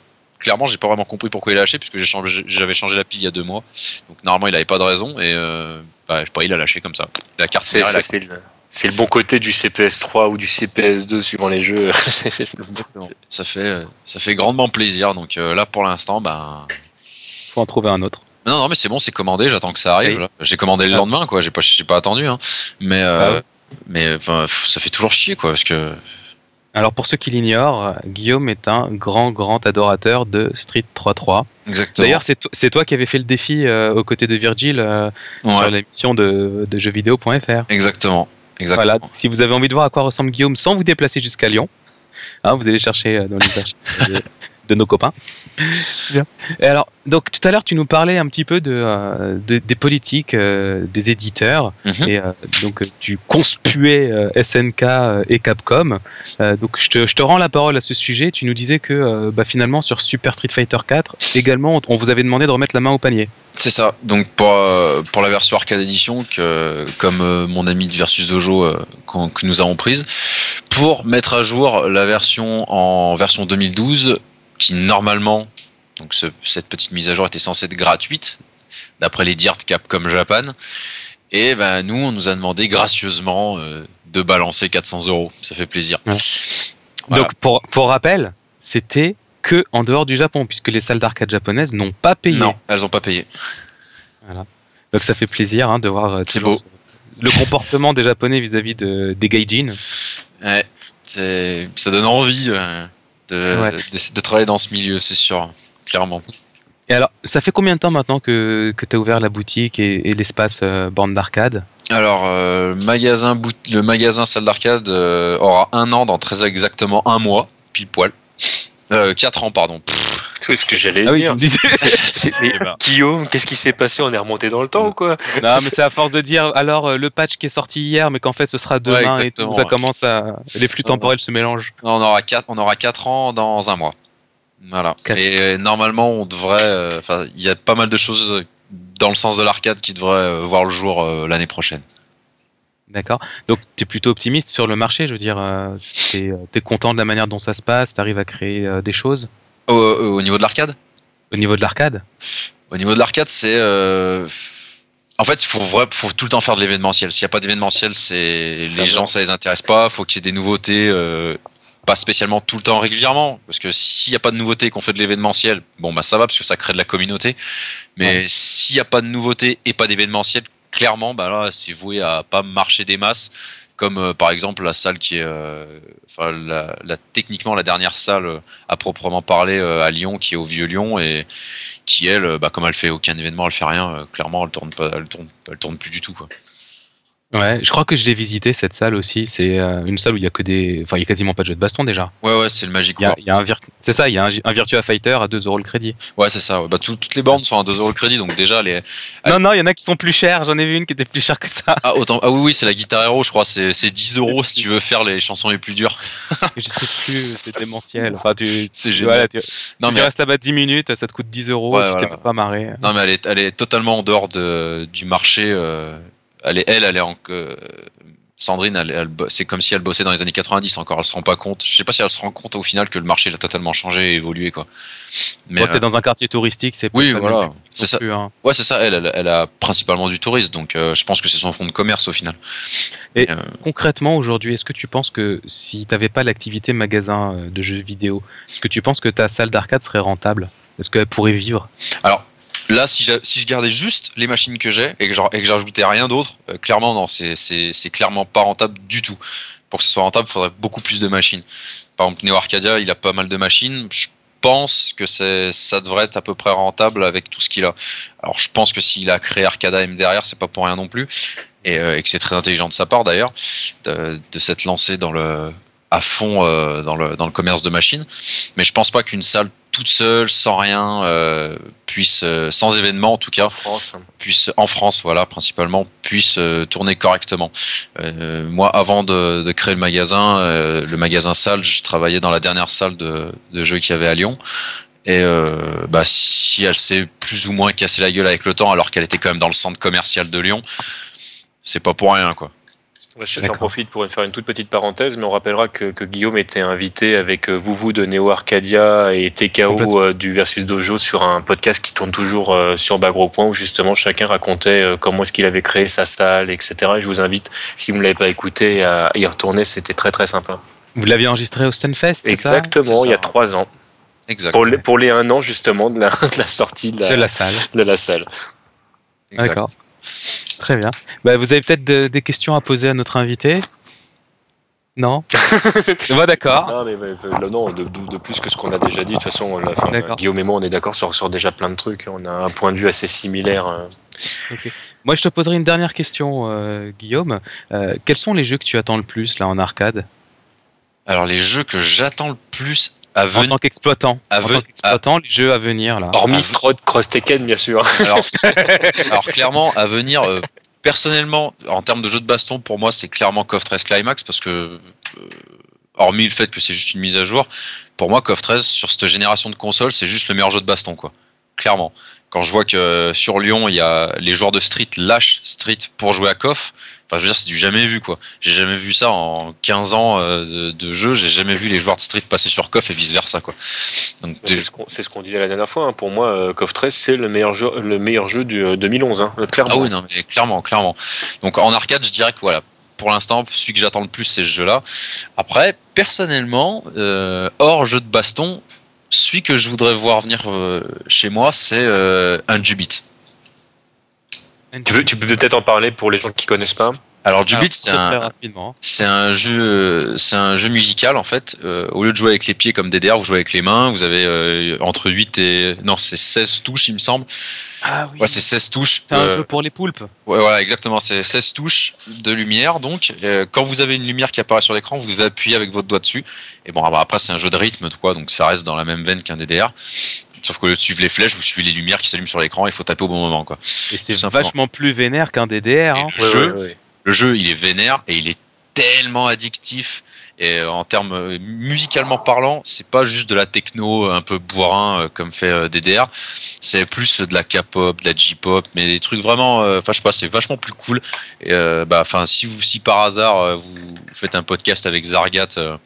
clairement, j'ai pas vraiment compris pourquoi il a lâché, puisque j'avais changé la pile il y a deux mois. Donc normalement, il avait pas de raison. Et euh, bah, je sais pas, il a lâché comme ça. La carte C'est le, le bon côté du CPS 3 ou du CPS 2 suivant les jeux. [laughs] Bon- ça fait, ça fait grandement plaisir. Donc euh, là, pour l'instant, ben. Faut en trouver un autre. Non, non, mais c'est bon, c'est commandé. J'attends que ça arrive. Oui. J'ai commandé le Ah. lendemain, quoi. J'ai pas, j'ai pas attendu. Hein. Mais, euh, Ah ouais. mais ça fait toujours chier, quoi, parce que. Alors pour ceux qui l'ignorent, Guillaume est un grand grand adorateur de Street 3-3. Exactement. D'ailleurs, c'est to- c'est toi qui avais fait le défi euh, aux côtés de Virgile euh, Ouais, sur l'émission de, de jeuxvideo.fr. exactement. Exactement. Voilà, si vous avez envie de voir à quoi ressemble Guillaume sans vous déplacer jusqu'à Lyon, hein, vous allez chercher euh, dans les archives de, nos copains. Bien. Et alors, donc tout à l'heure, tu nous parlais un petit peu de, euh, de- des politiques euh, des éditeurs Mhm. et euh, donc tu conspuais euh, SNK et Capcom. Euh, donc je te, je te rends la parole à ce sujet. Tu nous disais que euh, bah, finalement sur Super Street Fighter 4 également, on vous avait demandé de remettre la main au panier. C'est ça. Donc pour, euh, pour la version arcade édition, que, comme euh, mon ami du Versus Dojo euh, que nous avons prise, pour mettre à jour la version en version 2012, qui normalement, donc ce- cette petite mise à jour était censée être gratuite, d'après les dires de Capcom Japan. Et ben nous, on nous a demandé gracieusement euh, de balancer 400 euros. Ça fait plaisir. Ouais. Voilà. Donc pour, pour rappel, c'était que en dehors du Japon, puisque les salles d'arcade japonaises n'ont pas payé. Non, elles n'ont pas payé. Donc ça fait plaisir hein, de voir euh, C'est toujours beau. ce- le comportement des Japonais vis-à-vis de, des gaijin. Ouais, ça donne envie euh, de, Ouais. de, de travailler dans ce milieu, c'est sûr, clairement. Et alors, ça fait combien de temps maintenant que, que tu as ouvert la boutique et, et l'espace euh, bande d'arcade? Alors, euh, magasin bout- le magasin salle d'arcade euh, aura un an dans très exactement un mois, pile poil. Euh, quatre ans, pardon. C'est ce que j'allais Ah oui, dire. Eh ben. Guillaume, qu'est-ce qui s'est passé? On est remonté dans le temps ou quoi? Non, mais c'est à force de dire alors euh, le patch qui est sorti hier, mais qu'en fait ce sera demain et tout, ça commence à. Les flux temporels se mélangent. on, aura quatre, on aura quatre ans dans un mois. Voilà. Quatre. Et euh, normalement, on devrait. euh, Enfin, il y a pas mal de choses dans le sens de l'arcade qui devraient euh, voir le jour euh, l'année prochaine. D'accord. Donc tu es plutôt optimiste sur le marché, je veux dire, euh, tu es, content de la manière dont ça se passe, tu arrives à créer euh, des choses? Au, au niveau de l'arcade? Au niveau de l'arcade? Au niveau de l'arcade, c'est. euh, En fait, il faut, faut tout le temps faire de l'événementiel. S'il n'y a pas d'événementiel, c'est les va. gens, ça les intéresse pas. faut qu'il y ait des nouveautés, euh, pas spécialement tout le temps régulièrement. Parce que s'il n'y a pas de nouveautés et qu'on fait de l'événementiel, bon, bah ça va parce que ça crée de la communauté. Mais s'il n'y a pas de nouveautés et pas d'événementiel, clairement, bah là, c'est voué à pas marcher des masses comme euh, par exemple la salle qui est, euh, enfin, techniquement la dernière salle euh, à proprement parler à Lyon, qui est au Vieux Lyon et qui elle, bah, comme elle fait aucun événement, elle fait rien. clairement, elle tourne tourne, tourne plus du tout. Ouais, je crois que je l'ai visité cette salle aussi. C'est euh, une salle où il y a que des, enfin il y a quasiment pas de jeux de baston déjà. Ouais, ouais, c'est le Magic War. vir- c'est ça, il y a un, un Virtua Fighter à 2 euros le crédit. Ouais, c'est ça. ouais. Bah, tout- toutes les bornes sont à 2 euros le crédit, donc déjà les. Non, non, il y en a qui sont plus chers. J'en ai vu une qui était plus chère que ça. Ah, autant... ah oui, oui, c'est la Guitar Hero, je crois. C'est c'est 10 euros si tu veux faire les chansons les plus dures. [laughs] je sais plus, c'est démentiel. Enfin, tu, [laughs] C'est tu- génial. voilà, tu, Non, tu mais restes là-bas 10 minutes, ça te coûte 10 euros, Ouais, tu t'es voilà. même pas marré. Non, mais elle est, elle est totalement en dehors de, du marché. euh, elle, est, elle, elle est en. euh, Sandrine, elle, c'est comme si elle bossait dans les années 90 encore. Elle se rend pas compte. Je sais pas si elle se rend compte au final que le marché a totalement changé et évolué quoi. Mais c'est euh, dans un quartier touristique, c'est oui, voilà, c'est ça. plus, hein. Ouais, c'est ça. Elle, elle, elle a principalement du tourisme, donc euh, je pense que c'est son fonds de commerce au final. Et- euh, Concrètement, aujourd'hui, est-ce que tu penses que si tu n'avais pas l'activité magasin de jeux vidéo, est-ce que tu penses que ta salle d'arcade serait rentable? Est-ce qu'elle pourrait vivre? Alors là, si, je gardais juste les machines que j'ai et que j'ajoutais rien d'autre, euh, clairement non, c'est- clairement pas rentable du tout. Pour que ce soit rentable, il faudrait beaucoup plus de machines. Par exemple, Neo Arcadia, il a pas mal de machines. Je pense que ça devrait être à peu près rentable avec tout ce qu'il a. Alors je pense que s'il a créé Arcada M derrière, c'est pas pour rien non plus. Et, euh, et que c'est très intelligent de sa part d'ailleurs de, de s'être lancé dans le à fond euh, dans, le, dans le commerce de machines. Mais je pense pas qu'une salle toute seule, sans rien, euh, puisse, euh, sans événement en tout cas, En France. puisse, en France, voilà, principalement, puisse euh, tourner correctement. Moi, avant de, de créer le magasin, le magasin salle, je travaillais dans la dernière salle de, de jeux qu'il y avait à Lyon. Et euh, bah, si elle s'est plus ou moins cassé la gueule avec le temps, alors qu'elle était quand même dans le centre commercial de Lyon, c'est pas pour rien, quoi. Ouais, J'en profite pour faire une toute petite parenthèse, mais on rappellera que, que Guillaume était invité avec euh, Vouvou de Neo Arcadia et TKO euh, du Versus Dojo sur un podcast qui tourne toujours euh, sur Bagro Point où justement chacun racontait euh, comment est-ce qu'il avait créé sa salle, etc. Et je vous invite, si vous ne l'avez pas écouté, à y retourner. C'était très très sympa. Vous l'aviez enregistré au Stunfest ça? Exactement, il y a trois ans. Exact. Pour les, pour les un an justement de la, [laughs] de la sortie de la, De la salle. de la salle. D'accord. Très bien. Bah, vous avez peut-être de- des questions à poser à notre invité Non? [laughs] Bah, D'accord. Non, mais, mais, mais, non, de, de- de plus que ce qu'on a déjà dit. De toute façon, la- D'accord. Guillaume et moi, on est d'accord sur, sur déjà plein de trucs. On a un point de vue assez similaire. euh. Moi, je te poserai une dernière question, euh, Guillaume. Euh, quels sont les jeux que tu attends le plus là en arcade? Alors, les jeux que j'attends le plus à En tant qu'exploitant. à ven- les jeux à venir là. Hormis Ah, Strode Cross Tekken, bien sûr. [laughs] Alors, [laughs] alors clairement, à venir, euh, personnellement, en termes de jeu de baston, pour moi, c'est clairement KOF 13 Climax parce que, euh, hormis le fait que c'est juste une mise à jour, pour moi, KOF 13 sur cette génération de consoles, c'est juste le meilleur jeu de baston, quoi. Clairement. Quand je vois que euh, sur Lyon, il y a les joueurs de Street lâchent Street pour jouer à KOF, enfin, je veux dire, c'est du jamais vu, quoi. J'ai jamais vu ça en 15 ans euh, de, de jeu, j'ai jamais vu les joueurs de Street passer sur KOF et vice versa, quoi. C'est ce qu'on ce disait la dernière fois. hein. Pour moi, euh, KOF 13, c'est le meilleur jeu, le meilleur jeu du euh, 2011. Hein, clairement. Ah oui, non, mais clairement, clairement. Donc en arcade, je dirais que voilà, pour l'instant, celui que j'attends le plus, c'est ce jeu-là. Après, personnellement, euh, hors jeu de baston, celui que je voudrais voir venir euh, chez moi, c'est euh, un Jubit. Tu, peux peut-être en parler pour les gens qui connaissent pas. Alors Jubit, Alors, c'est un, rapidement. c'est un jeu, euh, c'est un jeu musical en fait. Euh, au lieu de jouer avec les pieds comme DDR, vous jouez avec les mains. Vous avez euh, entre 8 et non, c'est 16 touches, il me semble. Ah oui. Ouais, c'est 16 touches. c'est un Euh, jeu pour les poulpes. Ouais, voilà, exactement. C'est 16 touches de lumière. Donc, euh, quand vous avez une lumière qui apparaît sur l'écran, vous devez appuyer avec votre doigt dessus. Et bon, après, c'est un jeu de rythme, quoi. Donc, ça reste dans la même veine qu'un DDR. Sauf qu'au lieu de suivre les flèches, vous suivez les lumières qui s'allument sur l'écran. Il faut taper au bon moment, quoi. Et c'est vachement plus vénère qu'un DDR. hein. Le, jeu, ouais, ouais. le jeu, il est vénère et il est tellement addictif. Et euh, en termes euh, musicalement parlant, c'est pas juste de la techno un peu bourrin euh, comme fait euh, DDR. C'est plus de la K-pop, de la J-pop, mais des trucs vraiment. euh, Enfin, je sais pas, c'est vachement plus cool. Et euh, bah, enfin, si vous, si par hasard euh, vous faites un podcast avec Zargat. euh,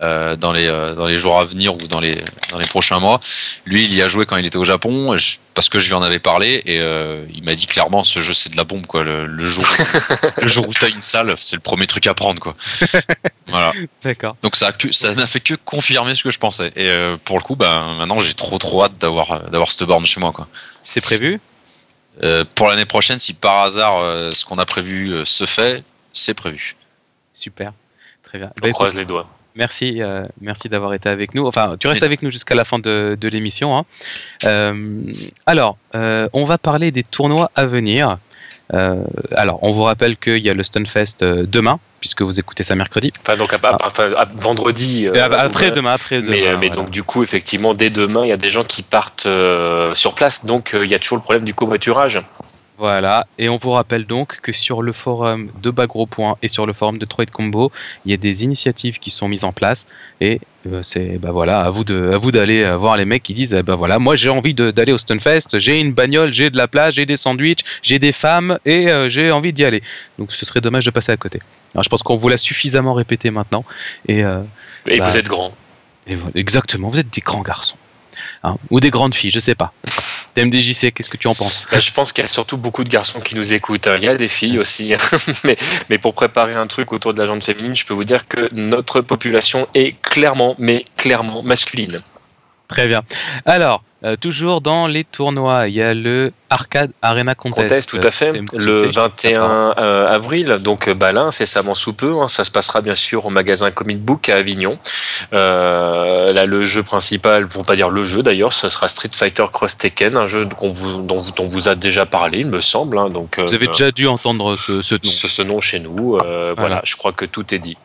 euh, dans les euh, dans les jours à venir ou dans les dans les prochains mois. Lui, il y a joué quand il était au Japon je- parce que je lui en avais parlé et euh, il m'a dit clairement ce jeu c'est de la bombe quoi. Le, le jour [laughs] le jour où t'as une salle, c'est le premier truc à prendre quoi. [laughs] voilà. D'accord. Donc ça a que ça n'a fait que confirmer ce que je pensais. Et euh, pour le coup, bah, maintenant j'ai trop trop hâte d'avoir euh, d'avoir cette borne chez moi quoi. C'est prévu? Euh, pour l'année prochaine, si par hasard euh, ce qu'on a prévu euh, se fait, c'est prévu. Super, très bien. On Bah, croise écoute, les doigts. Merci, euh, merci d'avoir été avec nous. Enfin, tu restes avec nous jusqu'à la fin de, de l'émission. hein. Euh, alors, euh, on va parler des tournois à venir. Alors, on vous rappelle qu'il y a le Stunfest demain, puisque vous écoutez ça mercredi. Enfin, donc à- à- enfin, à- vendredi. euh, après demain, après demain. Mais, mais voilà. donc du coup, effectivement, dès demain, il y a des gens qui partent euh, sur place, donc euh, il y a toujours le problème du covoiturage. Voilà, et on vous rappelle donc que sur le forum de Bagro Point et sur le forum de Troid Combo, il y a des initiatives qui sont mises en place et euh, c'est bah voilà, à vous de à vous d'aller euh, voir les mecs qui disent eh ben voilà, moi j'ai envie d'aller au Stunfest, j'ai une bagnole, j'ai de la place, j'ai des sandwichs, j'ai des femmes et euh, j'ai envie d'y aller. Donc ce serait dommage de passer à côté. Alors je pense qu'on vous l'a suffisamment répété maintenant et, euh, Et Bah. vous êtes grand. et exactement, vous êtes des grands garçons. Hein, ou des grandes filles, je sais pas. TMDJC, qu'est-ce que tu en penses? Bah, je pense qu'il y a surtout beaucoup de garçons qui nous écoutent. hein. Il y a des filles aussi. [laughs] mais, mais pour préparer un truc autour de la jante féminine, je peux vous dire que notre population est clairement, mais clairement masculine. Très bien. Alors, euh, toujours dans les tournois, il y a le Arcade Arena Contest. Contest, tout à fait. Le je te laisse la parole. 21 euh, avril, donc euh, bah, là, incessamment sous peu. hein. ça se passera bien sûr au magasin Comic Book à Avignon. Euh, là, le jeu principal, pour pas dire le jeu d'ailleurs, ce sera Street Fighter Cross Tekken, un jeu vous, dont, vous- dont on vous a déjà parlé, il me semble. hein. donc, Vous avez déjà dû entendre ce, ce nom. ce, ce nom chez nous. voilà. Voilà. je crois que tout est dit.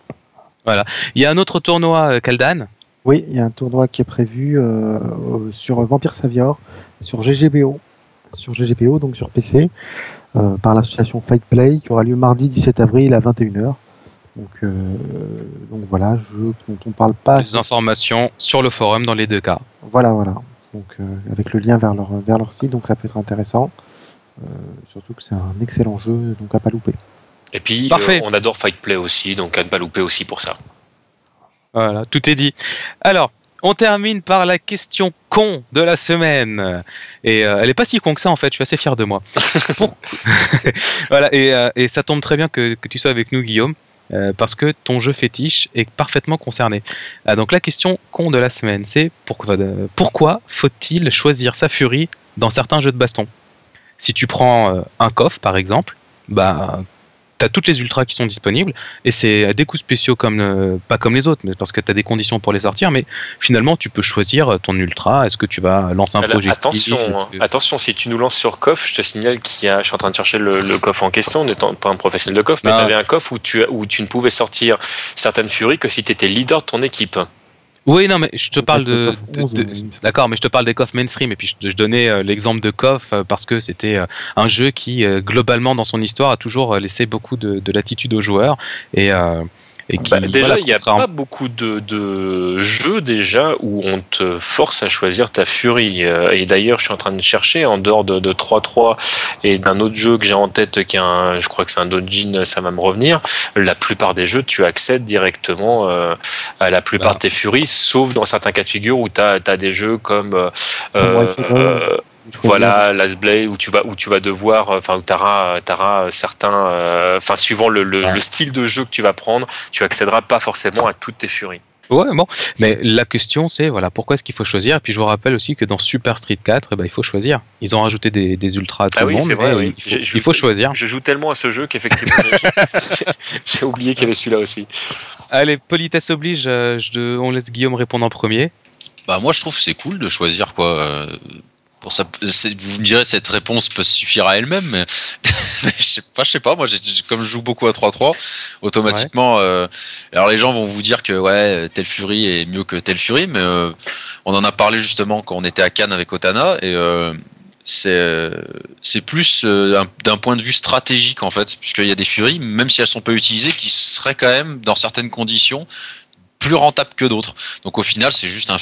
Il y a un autre tournoi, Kaldan. Oui, il y a un tournoi qui est prévu euh, sur Vampire Savior, sur GGBO, sur GGBO, donc sur PC, euh, par l'association Fight Play, qui aura lieu mardi 17 avril à 21h. Donc, euh, donc voilà, jeu dont on parle pas. Des informations sur le forum dans les deux cas. Voilà, voilà. Donc euh, avec le lien vers leur vers leur site, donc ça peut être intéressant. Euh, surtout que c'est un excellent jeu, donc à pas louper. Et puis, Parfait. euh, on adore Fight Play aussi, donc à ne pas louper aussi pour ça. Voilà, tout est dit. Alors, on termine par la question con de la semaine. Et euh, elle est pas si con que ça en fait, je suis assez fier de moi. [laughs] [laughs] Voilà, et, euh, et ça tombe très bien que, que tu sois avec nous, Guillaume, euh, parce que ton jeu fétiche est parfaitement concerné. Ah, donc la question con de la semaine, c'est pourquoi, pourquoi faut-il choisir sa furie dans certains jeux de baston? Si tu prends un coffre, par exemple, bah tu as toutes les ultras qui sont disponibles et c'est des coups spéciaux comme euh, pas comme les autres mais parce que tu as des conditions pour les sortir mais finalement tu peux choisir ton ultra. Est-ce que tu vas lancer un Alors, projectile attention, que- attention, si tu nous lances sur coffre, je te signale qu'il y a, je suis en train de chercher le, le coffre en question, n'étant pas un professionnel de coffre, mais tu avais un coffre où tu, où tu ne pouvais sortir certaines furies que si tu étais leader de ton équipe. Oui non mais je te parle Le de, coffre de- 11, de- il me semble. d'accord mais je te parle des coffres mainstream et puis je, je donnais euh, l'exemple de coff euh, parce que c'était euh, un jeu qui euh, globalement dans son histoire a toujours laissé beaucoup de, de latitude aux joueurs et euh, et qui, Bah, déjà, voilà, il n'y a pas beaucoup de, de jeux déjà où on te force à choisir ta furie. Euh, Et d'ailleurs, je suis en train de chercher en dehors de, de 3-3 et d'un autre jeu que j'ai en tête, qui est un, je crois que c'est un Dojin, ça va me revenir. La plupart des jeux, tu accèdes directement euh, à la plupart Voilà. de tes furies, sauf dans certains cas de figure où tu as, des jeux comme euh, Euh, euh, voilà, Last Blade, où tu vas, où tu vas devoir, euh, enfin, où tu auras, certains, euh, enfin, suivant le, le- Ouais. le style de jeu que tu vas prendre, tu accéderas pas forcément à toutes tes furies. Ouais, bon, mais la question c'est voilà pourquoi est-ce qu'il faut choisir? Et puis je vous rappelle aussi que dans Super Street 4, eh ben, il faut choisir. Ils ont rajouté des, des ultras à tout Ah le oui, monde, c'est vrai, mais oui. il, faut, il faut choisir. Je joue tellement à ce jeu qu'effectivement, [laughs] j'ai- oublié qu'il y avait celui-là aussi. Allez, politesse oblige, euh, je- on laisse Guillaume répondre en premier. Bah moi je trouve que c'est cool de choisir quoi. Pour ça, vous me direz cette réponse peut suffire à elle-même, mais, [laughs] mais je sais pas, je sais pas. Moi, comme je joue beaucoup à 3-3, automatiquement, euh, alors les gens vont vous dire que ouais, telle Fury est mieux que telle Fury, mais euh, on en a parlé justement quand on était à Cannes avec Otana et euh, c'est euh, plus euh, un- d'un point de vue stratégique en fait, puisqu'il y a des Furies, même si elles sont pas utilisées, qui seraient quand même dans certaines conditions plus rentables que d'autres. Donc au final, c'est juste un,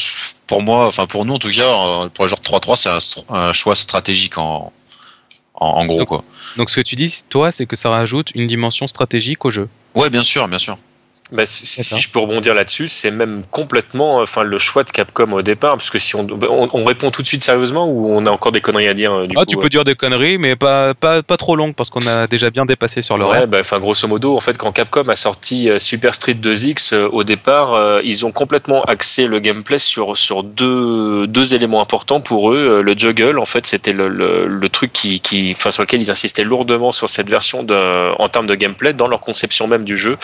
pour moi, enfin pour nous en tout cas, euh, pour les joueurs de 3-3, c'est un, choix stratégique en, en, en gros Donc- quoi. Donc ce que tu dis, toi, c'est que ça rajoute une dimension stratégique au jeu. Ouais, bien sûr, bien sûr. Bah, si, si je peux rebondir là-dessus, c'est même complètement enfin, le choix de Capcom au départ, parce que si on, on, répond tout de suite sérieusement ou on a encore des conneries à dire du Ah, tu peux dire des conneries, mais pas, pas, pas trop longues, parce qu'on a [laughs] déjà bien dépassé sur le Ouais, bah, enfin, grosso modo, en fait, quand Capcom a sorti euh, Super Street 2X, euh, au départ, euh, ils ont complètement axé le gameplay sur, sur deux, deux éléments importants pour eux. Le juggle, en fait, c'était le, le, le, truc qui, qui, enfin, sur lequel ils insistaient lourdement sur cette version de, en termes de gameplay dans leur conception même du jeu,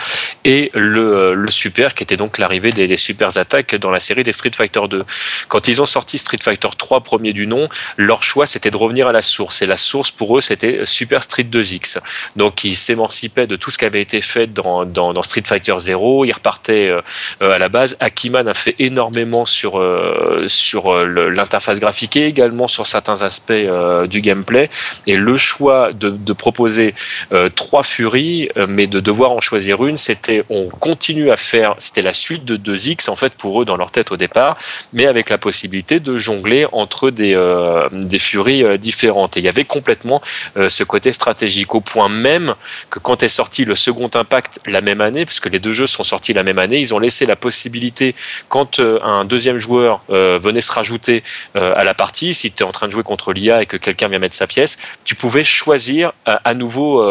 et le le, le super, qui était donc l'arrivée des, des super attaques dans la série des Street Fighter 2. Quand ils ont sorti Street Fighter 3, premier du nom, leur choix c'était de revenir à la source. Et la source pour eux c'était Super Street 2X. Donc ils s'émancipaient de tout ce qui avait été fait dans, dans, Street Fighter 0. Ils repartaient euh, à la base. Akiman a fait énormément sur, euh, sur euh, l'interface graphique et également sur certains aspects euh, du gameplay. Et le choix de, proposer euh, trois furies, mais de devoir en choisir une, c'était on continue à faire, c'était la suite de 2X en fait pour eux dans leur tête au départ, mais avec la possibilité de jongler entre des, euh, des furies euh, différentes. Et il y avait complètement euh, ce côté stratégique au point même que quand est sorti le second impact la même année, puisque les deux jeux sont sortis la même année, ils ont laissé la possibilité quand euh, un deuxième joueur venait se rajouter à la partie, si tu es en train de jouer contre l'IA et que quelqu'un vient mettre sa pièce, tu pouvais choisir à nouveau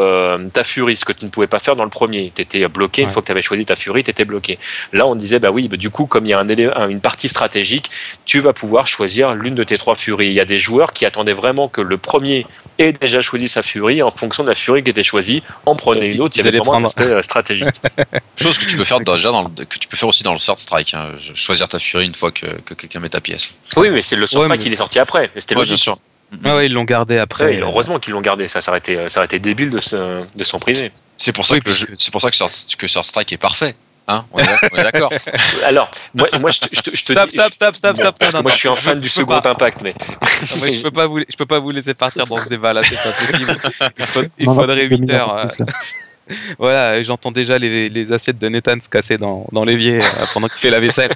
ta furie, ce que tu ne pouvais pas faire dans le premier. Tu étais bloqué ouais. une fois que tu avais choisi ta Fury, tu étais bloqué. Là, on disait, bah oui, bah du coup, comme il y a un, une partie stratégique, tu vas pouvoir choisir l'une de tes trois Furies. Il y a des joueurs qui attendaient vraiment que le premier ait déjà choisi sa Fury en fonction de la Fury qui était choisie, en prenait une autre. Il y avait vraiment prendre... un aspect euh, stratégique. [laughs] Chose que tu peux faire déjà dans le, que tu peux faire aussi dans le Sword Strike, hein, choisir ta Fury une fois que, que quelqu'un met ta pièce. Oui, mais c'est le Sword Strike qui est sorti après. C'était ouais, bien sûr. Ah ouais, ils l'ont gardé après. Ouais, heureusement qu'ils l'ont gardé. Ça, ça aurait été, ça aurait été débile de, se, de s'en priver. C'est pour ça oui, que, que... c'est pour ça que Sword, que Strike est parfait. Hein on est d'accord. [laughs] Alors, moi, moi je, je, je te stop, dis. Stop, stop, stop, stop. Non, non, moi, je suis un fan du second pas. impact, mais. [laughs] Non, je peux pas vous, je peux pas vous laisser partir dans ce débat-là, c'est pas possible. [laughs] Il, faut, il faudrait 8 heures. Euh... voilà, j'entends déjà les, les, assiettes de Nathan se casser dans, dans l'évier euh, pendant qu'il fait la vaisselle.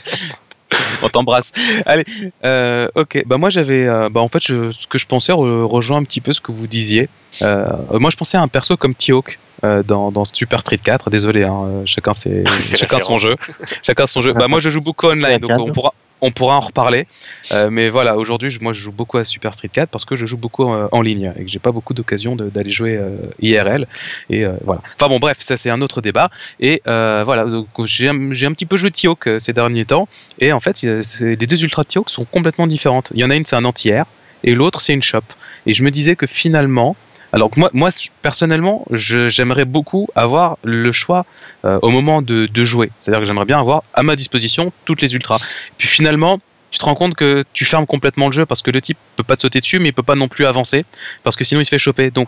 [laughs] On t'embrasse. Allez, euh, ok. Bah moi j'avais, euh, bah en fait, je, ce que je pensais re, rejoint un petit peu ce que vous disiez. Euh, moi je pensais à un perso comme T-Hawk dans, dans, Super Street 4. Désolé, hein, chacun ses, [laughs] chacun son jeu. Chacun son jeu. Bah moi je joue beaucoup online, donc on pourra, on pourra en reparler. Euh, mais voilà, aujourd'hui, moi, je joue beaucoup à Super Street 4 parce que je joue beaucoup euh, en ligne et que j'ai pas beaucoup d'occasion d'aller jouer euh, IRL. Et voilà. Enfin bon, bref, ça c'est un autre débat. Et voilà, j'ai un, petit peu joué T-Hawk ces derniers temps. Et en fait, les deux Ultra T-Hawk sont complètement différentes. Il y en a une, c'est un anti-air, et l'autre, c'est une shop. Et je me disais que finalement, alors moi, moi personnellement, j'aimerais beaucoup avoir le choix euh, au moment de, de jouer. C'est-à-dire que j'aimerais bien avoir à ma disposition toutes les ultras. Puis finalement, tu te rends compte que tu fermes complètement le jeu parce que le type peut pas te sauter dessus, mais il peut pas non plus avancer parce que sinon il se fait choper. Donc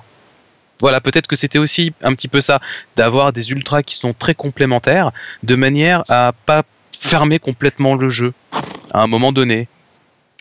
voilà, peut-être que c'était aussi un petit peu ça, d'avoir des ultras qui sont très complémentaires, de manière à pas fermer complètement le jeu à un moment donné.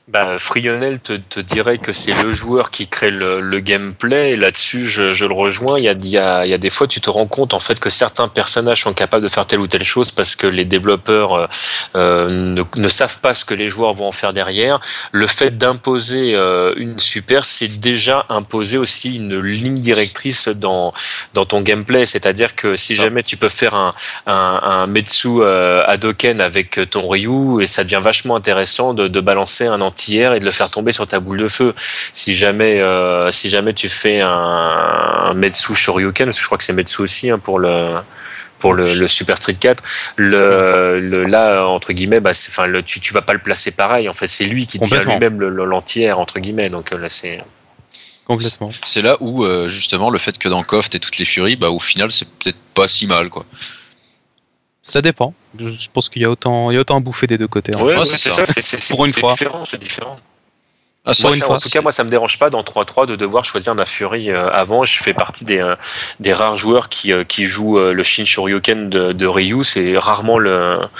Bah, Frionel te, te, dirait que c'est le joueur qui crée le, le gameplay. Là-dessus, je, je, le rejoins. Il y, a, il, y a, il y a des fois, tu te rends compte en fait que certains personnages sont capables de faire telle ou telle chose parce que les développeurs euh, ne, ne, savent pas ce que les joueurs vont en faire derrière. Le fait d'imposer euh, une super, c'est déjà imposer aussi une ligne directrice dans, dans ton gameplay. C'est-à-dire que si ça. jamais tu peux faire un, un, un Metsu euh, Hadoken avec ton Ryu, et ça devient vachement intéressant de, de balancer un anti-air et de le faire tomber sur ta boule de feu. Si jamais, euh, si jamais tu fais un, un Metsu Shoryuken, parce que je crois que c'est Metsu aussi hein, pour le pour le, le, Super Street 4, le, le là entre guillemets, bah, enfin le, tu tu vas pas le placer pareil. En fait, c'est lui qui devient lui-même l'anti-air entre guillemets. Donc là, c'est complètement. C'est là où euh, justement le fait que dans KOF t'aies toutes les furies, bah au final c'est peut-être pas si mal quoi. Ça dépend. Je pense qu'il y a autant, il y a autant à bouffer des deux côtés. Ouais, ouais c'est ça. ça. C'est pour une fois. Différent, c'est différent. Ah, moi, une ça, fois. En tout cas, moi, ça me dérange pas dans 3-3 de devoir choisir ma Fury euh, avant. Je fais partie des, euh, des rares joueurs qui, euh, qui jouent le Shin Shoryuken de, de Ryu. C'est rarement l'ultra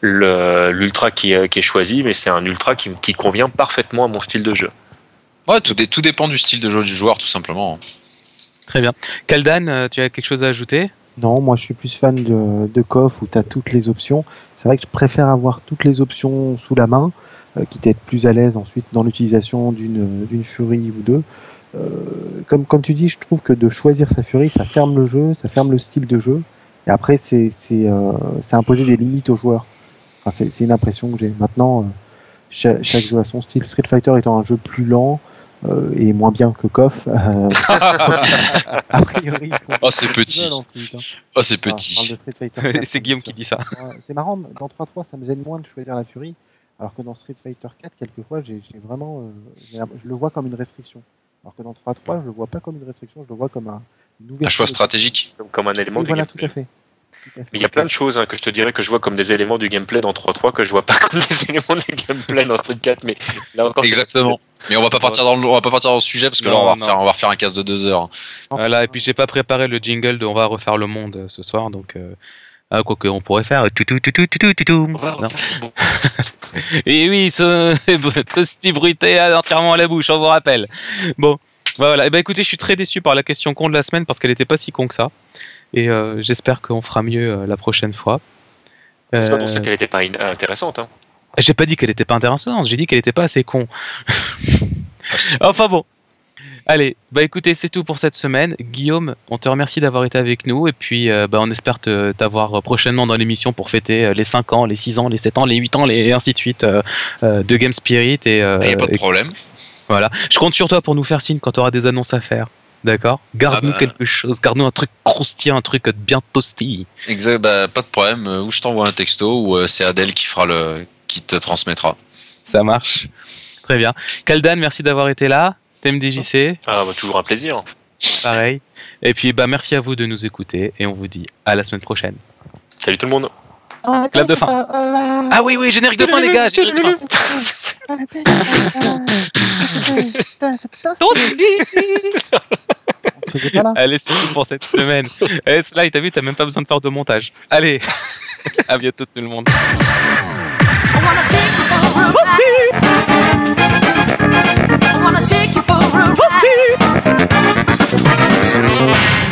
le, qui, qui, est choisi, mais c'est un ultra qui, qui, convient parfaitement à mon style de jeu. Ouais, tout, tout dépend du style de jeu du joueur, tout simplement. Très bien. Kaldan, tu as quelque chose à ajouter? Non, moi je suis plus fan de, de où tu as toutes les options. C'est vrai que je préfère avoir toutes les options sous la main, euh, quitte à être plus à l'aise ensuite dans l'utilisation d'une furie ou deux. Euh, comme, comme tu dis, je trouve que de choisir sa furie, ça ferme le jeu, ça ferme le style de jeu. Et après, c'est euh, imposer des limites aux joueurs. Enfin, c'est une impression que j'ai. Maintenant, euh, cha- chaque, jeu a son style. Street Fighter étant un jeu plus lent euh, et moins bien que KOF, [laughs] euh, a priori. Oh, c'est petit. ensuite, hein. Oh, c'est petit. de Street Fighter 4, [laughs] C'est Guillaume qui dit ça. Ouais, C'est marrant, dans 3-3, ça me gêne moins de choisir la furie, alors que dans Street Fighter 4, quelquefois, j'ai vraiment, euh, je le vois comme une restriction. Alors que dans 3-3, je le vois pas comme une restriction, je le vois comme un, Un choix stratégique. Comme- Comme un élément du voilà, gameplay. tout à fait. Il y a plein de choses hein, que je te dirais que je vois comme des éléments du gameplay dans 3 3 que je vois pas [laughs] comme des éléments du gameplay dans Street 4, mais là encore. Exactement. Mais on va pas partir dans on va pas partir dans le sujet parce que là on va, refaire, on va refaire un casse de deux heures. Ah, voilà, et puis j'ai pas préparé le jingle de On va refaire le monde euh, ce soir, donc. Euh, ah, quoi que on pourrait faire. Tout, tout, tout, tout, tout, tout. Et oui, ce, petit bruit est entièrement à la bouche, on vous rappelle. Bon, bah voilà. Eh ben, écoutez, je suis très déçu par la question con de la semaine parce qu'elle n'était pas si con que ça. Et euh, j'espère qu'on fera mieux euh, la prochaine fois. C'est pas Euh, pour ça qu'elle était pas in- intéressante. Hein. J'ai pas dit qu'elle était pas intéressante, j'ai dit qu'elle était pas assez con. [laughs] enfin bon. Allez, bah écoutez, c'est tout pour cette semaine. Guillaume, on te remercie d'avoir été avec nous et puis euh, bah, on espère t'avoir prochainement dans l'émission pour fêter euh, les 5 ans, les 6 ans, les 7 ans, les 8 ans, les, et ainsi de suite euh, euh, de Game Spirit. Et, euh, Il y a pas de et- problème. voilà. Je compte sur toi pour nous faire signe quand tu auras des annonces à faire. D'accord Garde-nous Ah bah. quelque chose, garde-nous un truc croustillant, un truc bien toasty. Exact. Bah, pas de problème. Euh, Ou je t'envoie un texto ou euh, c'est Adèle qui fera le, qui te transmettra. Ça marche. Très bien. Kaldan, merci d'avoir été là. TMDJC, Ah, bah, toujours un plaisir. pareil. Et puis bah merci à vous de nous écouter et on vous dit à la semaine prochaine. Salut tout le monde. Clap de fin. Ah oui oui, générique de fin les gars, générique de fin. [laughs] Allez, c'est tout pour cette semaine. Eh, Et là, t'as vu, t'as même pas besoin de faire de montage. Allez, [laughs] à bientôt tout le monde. I wanna take you for a ride.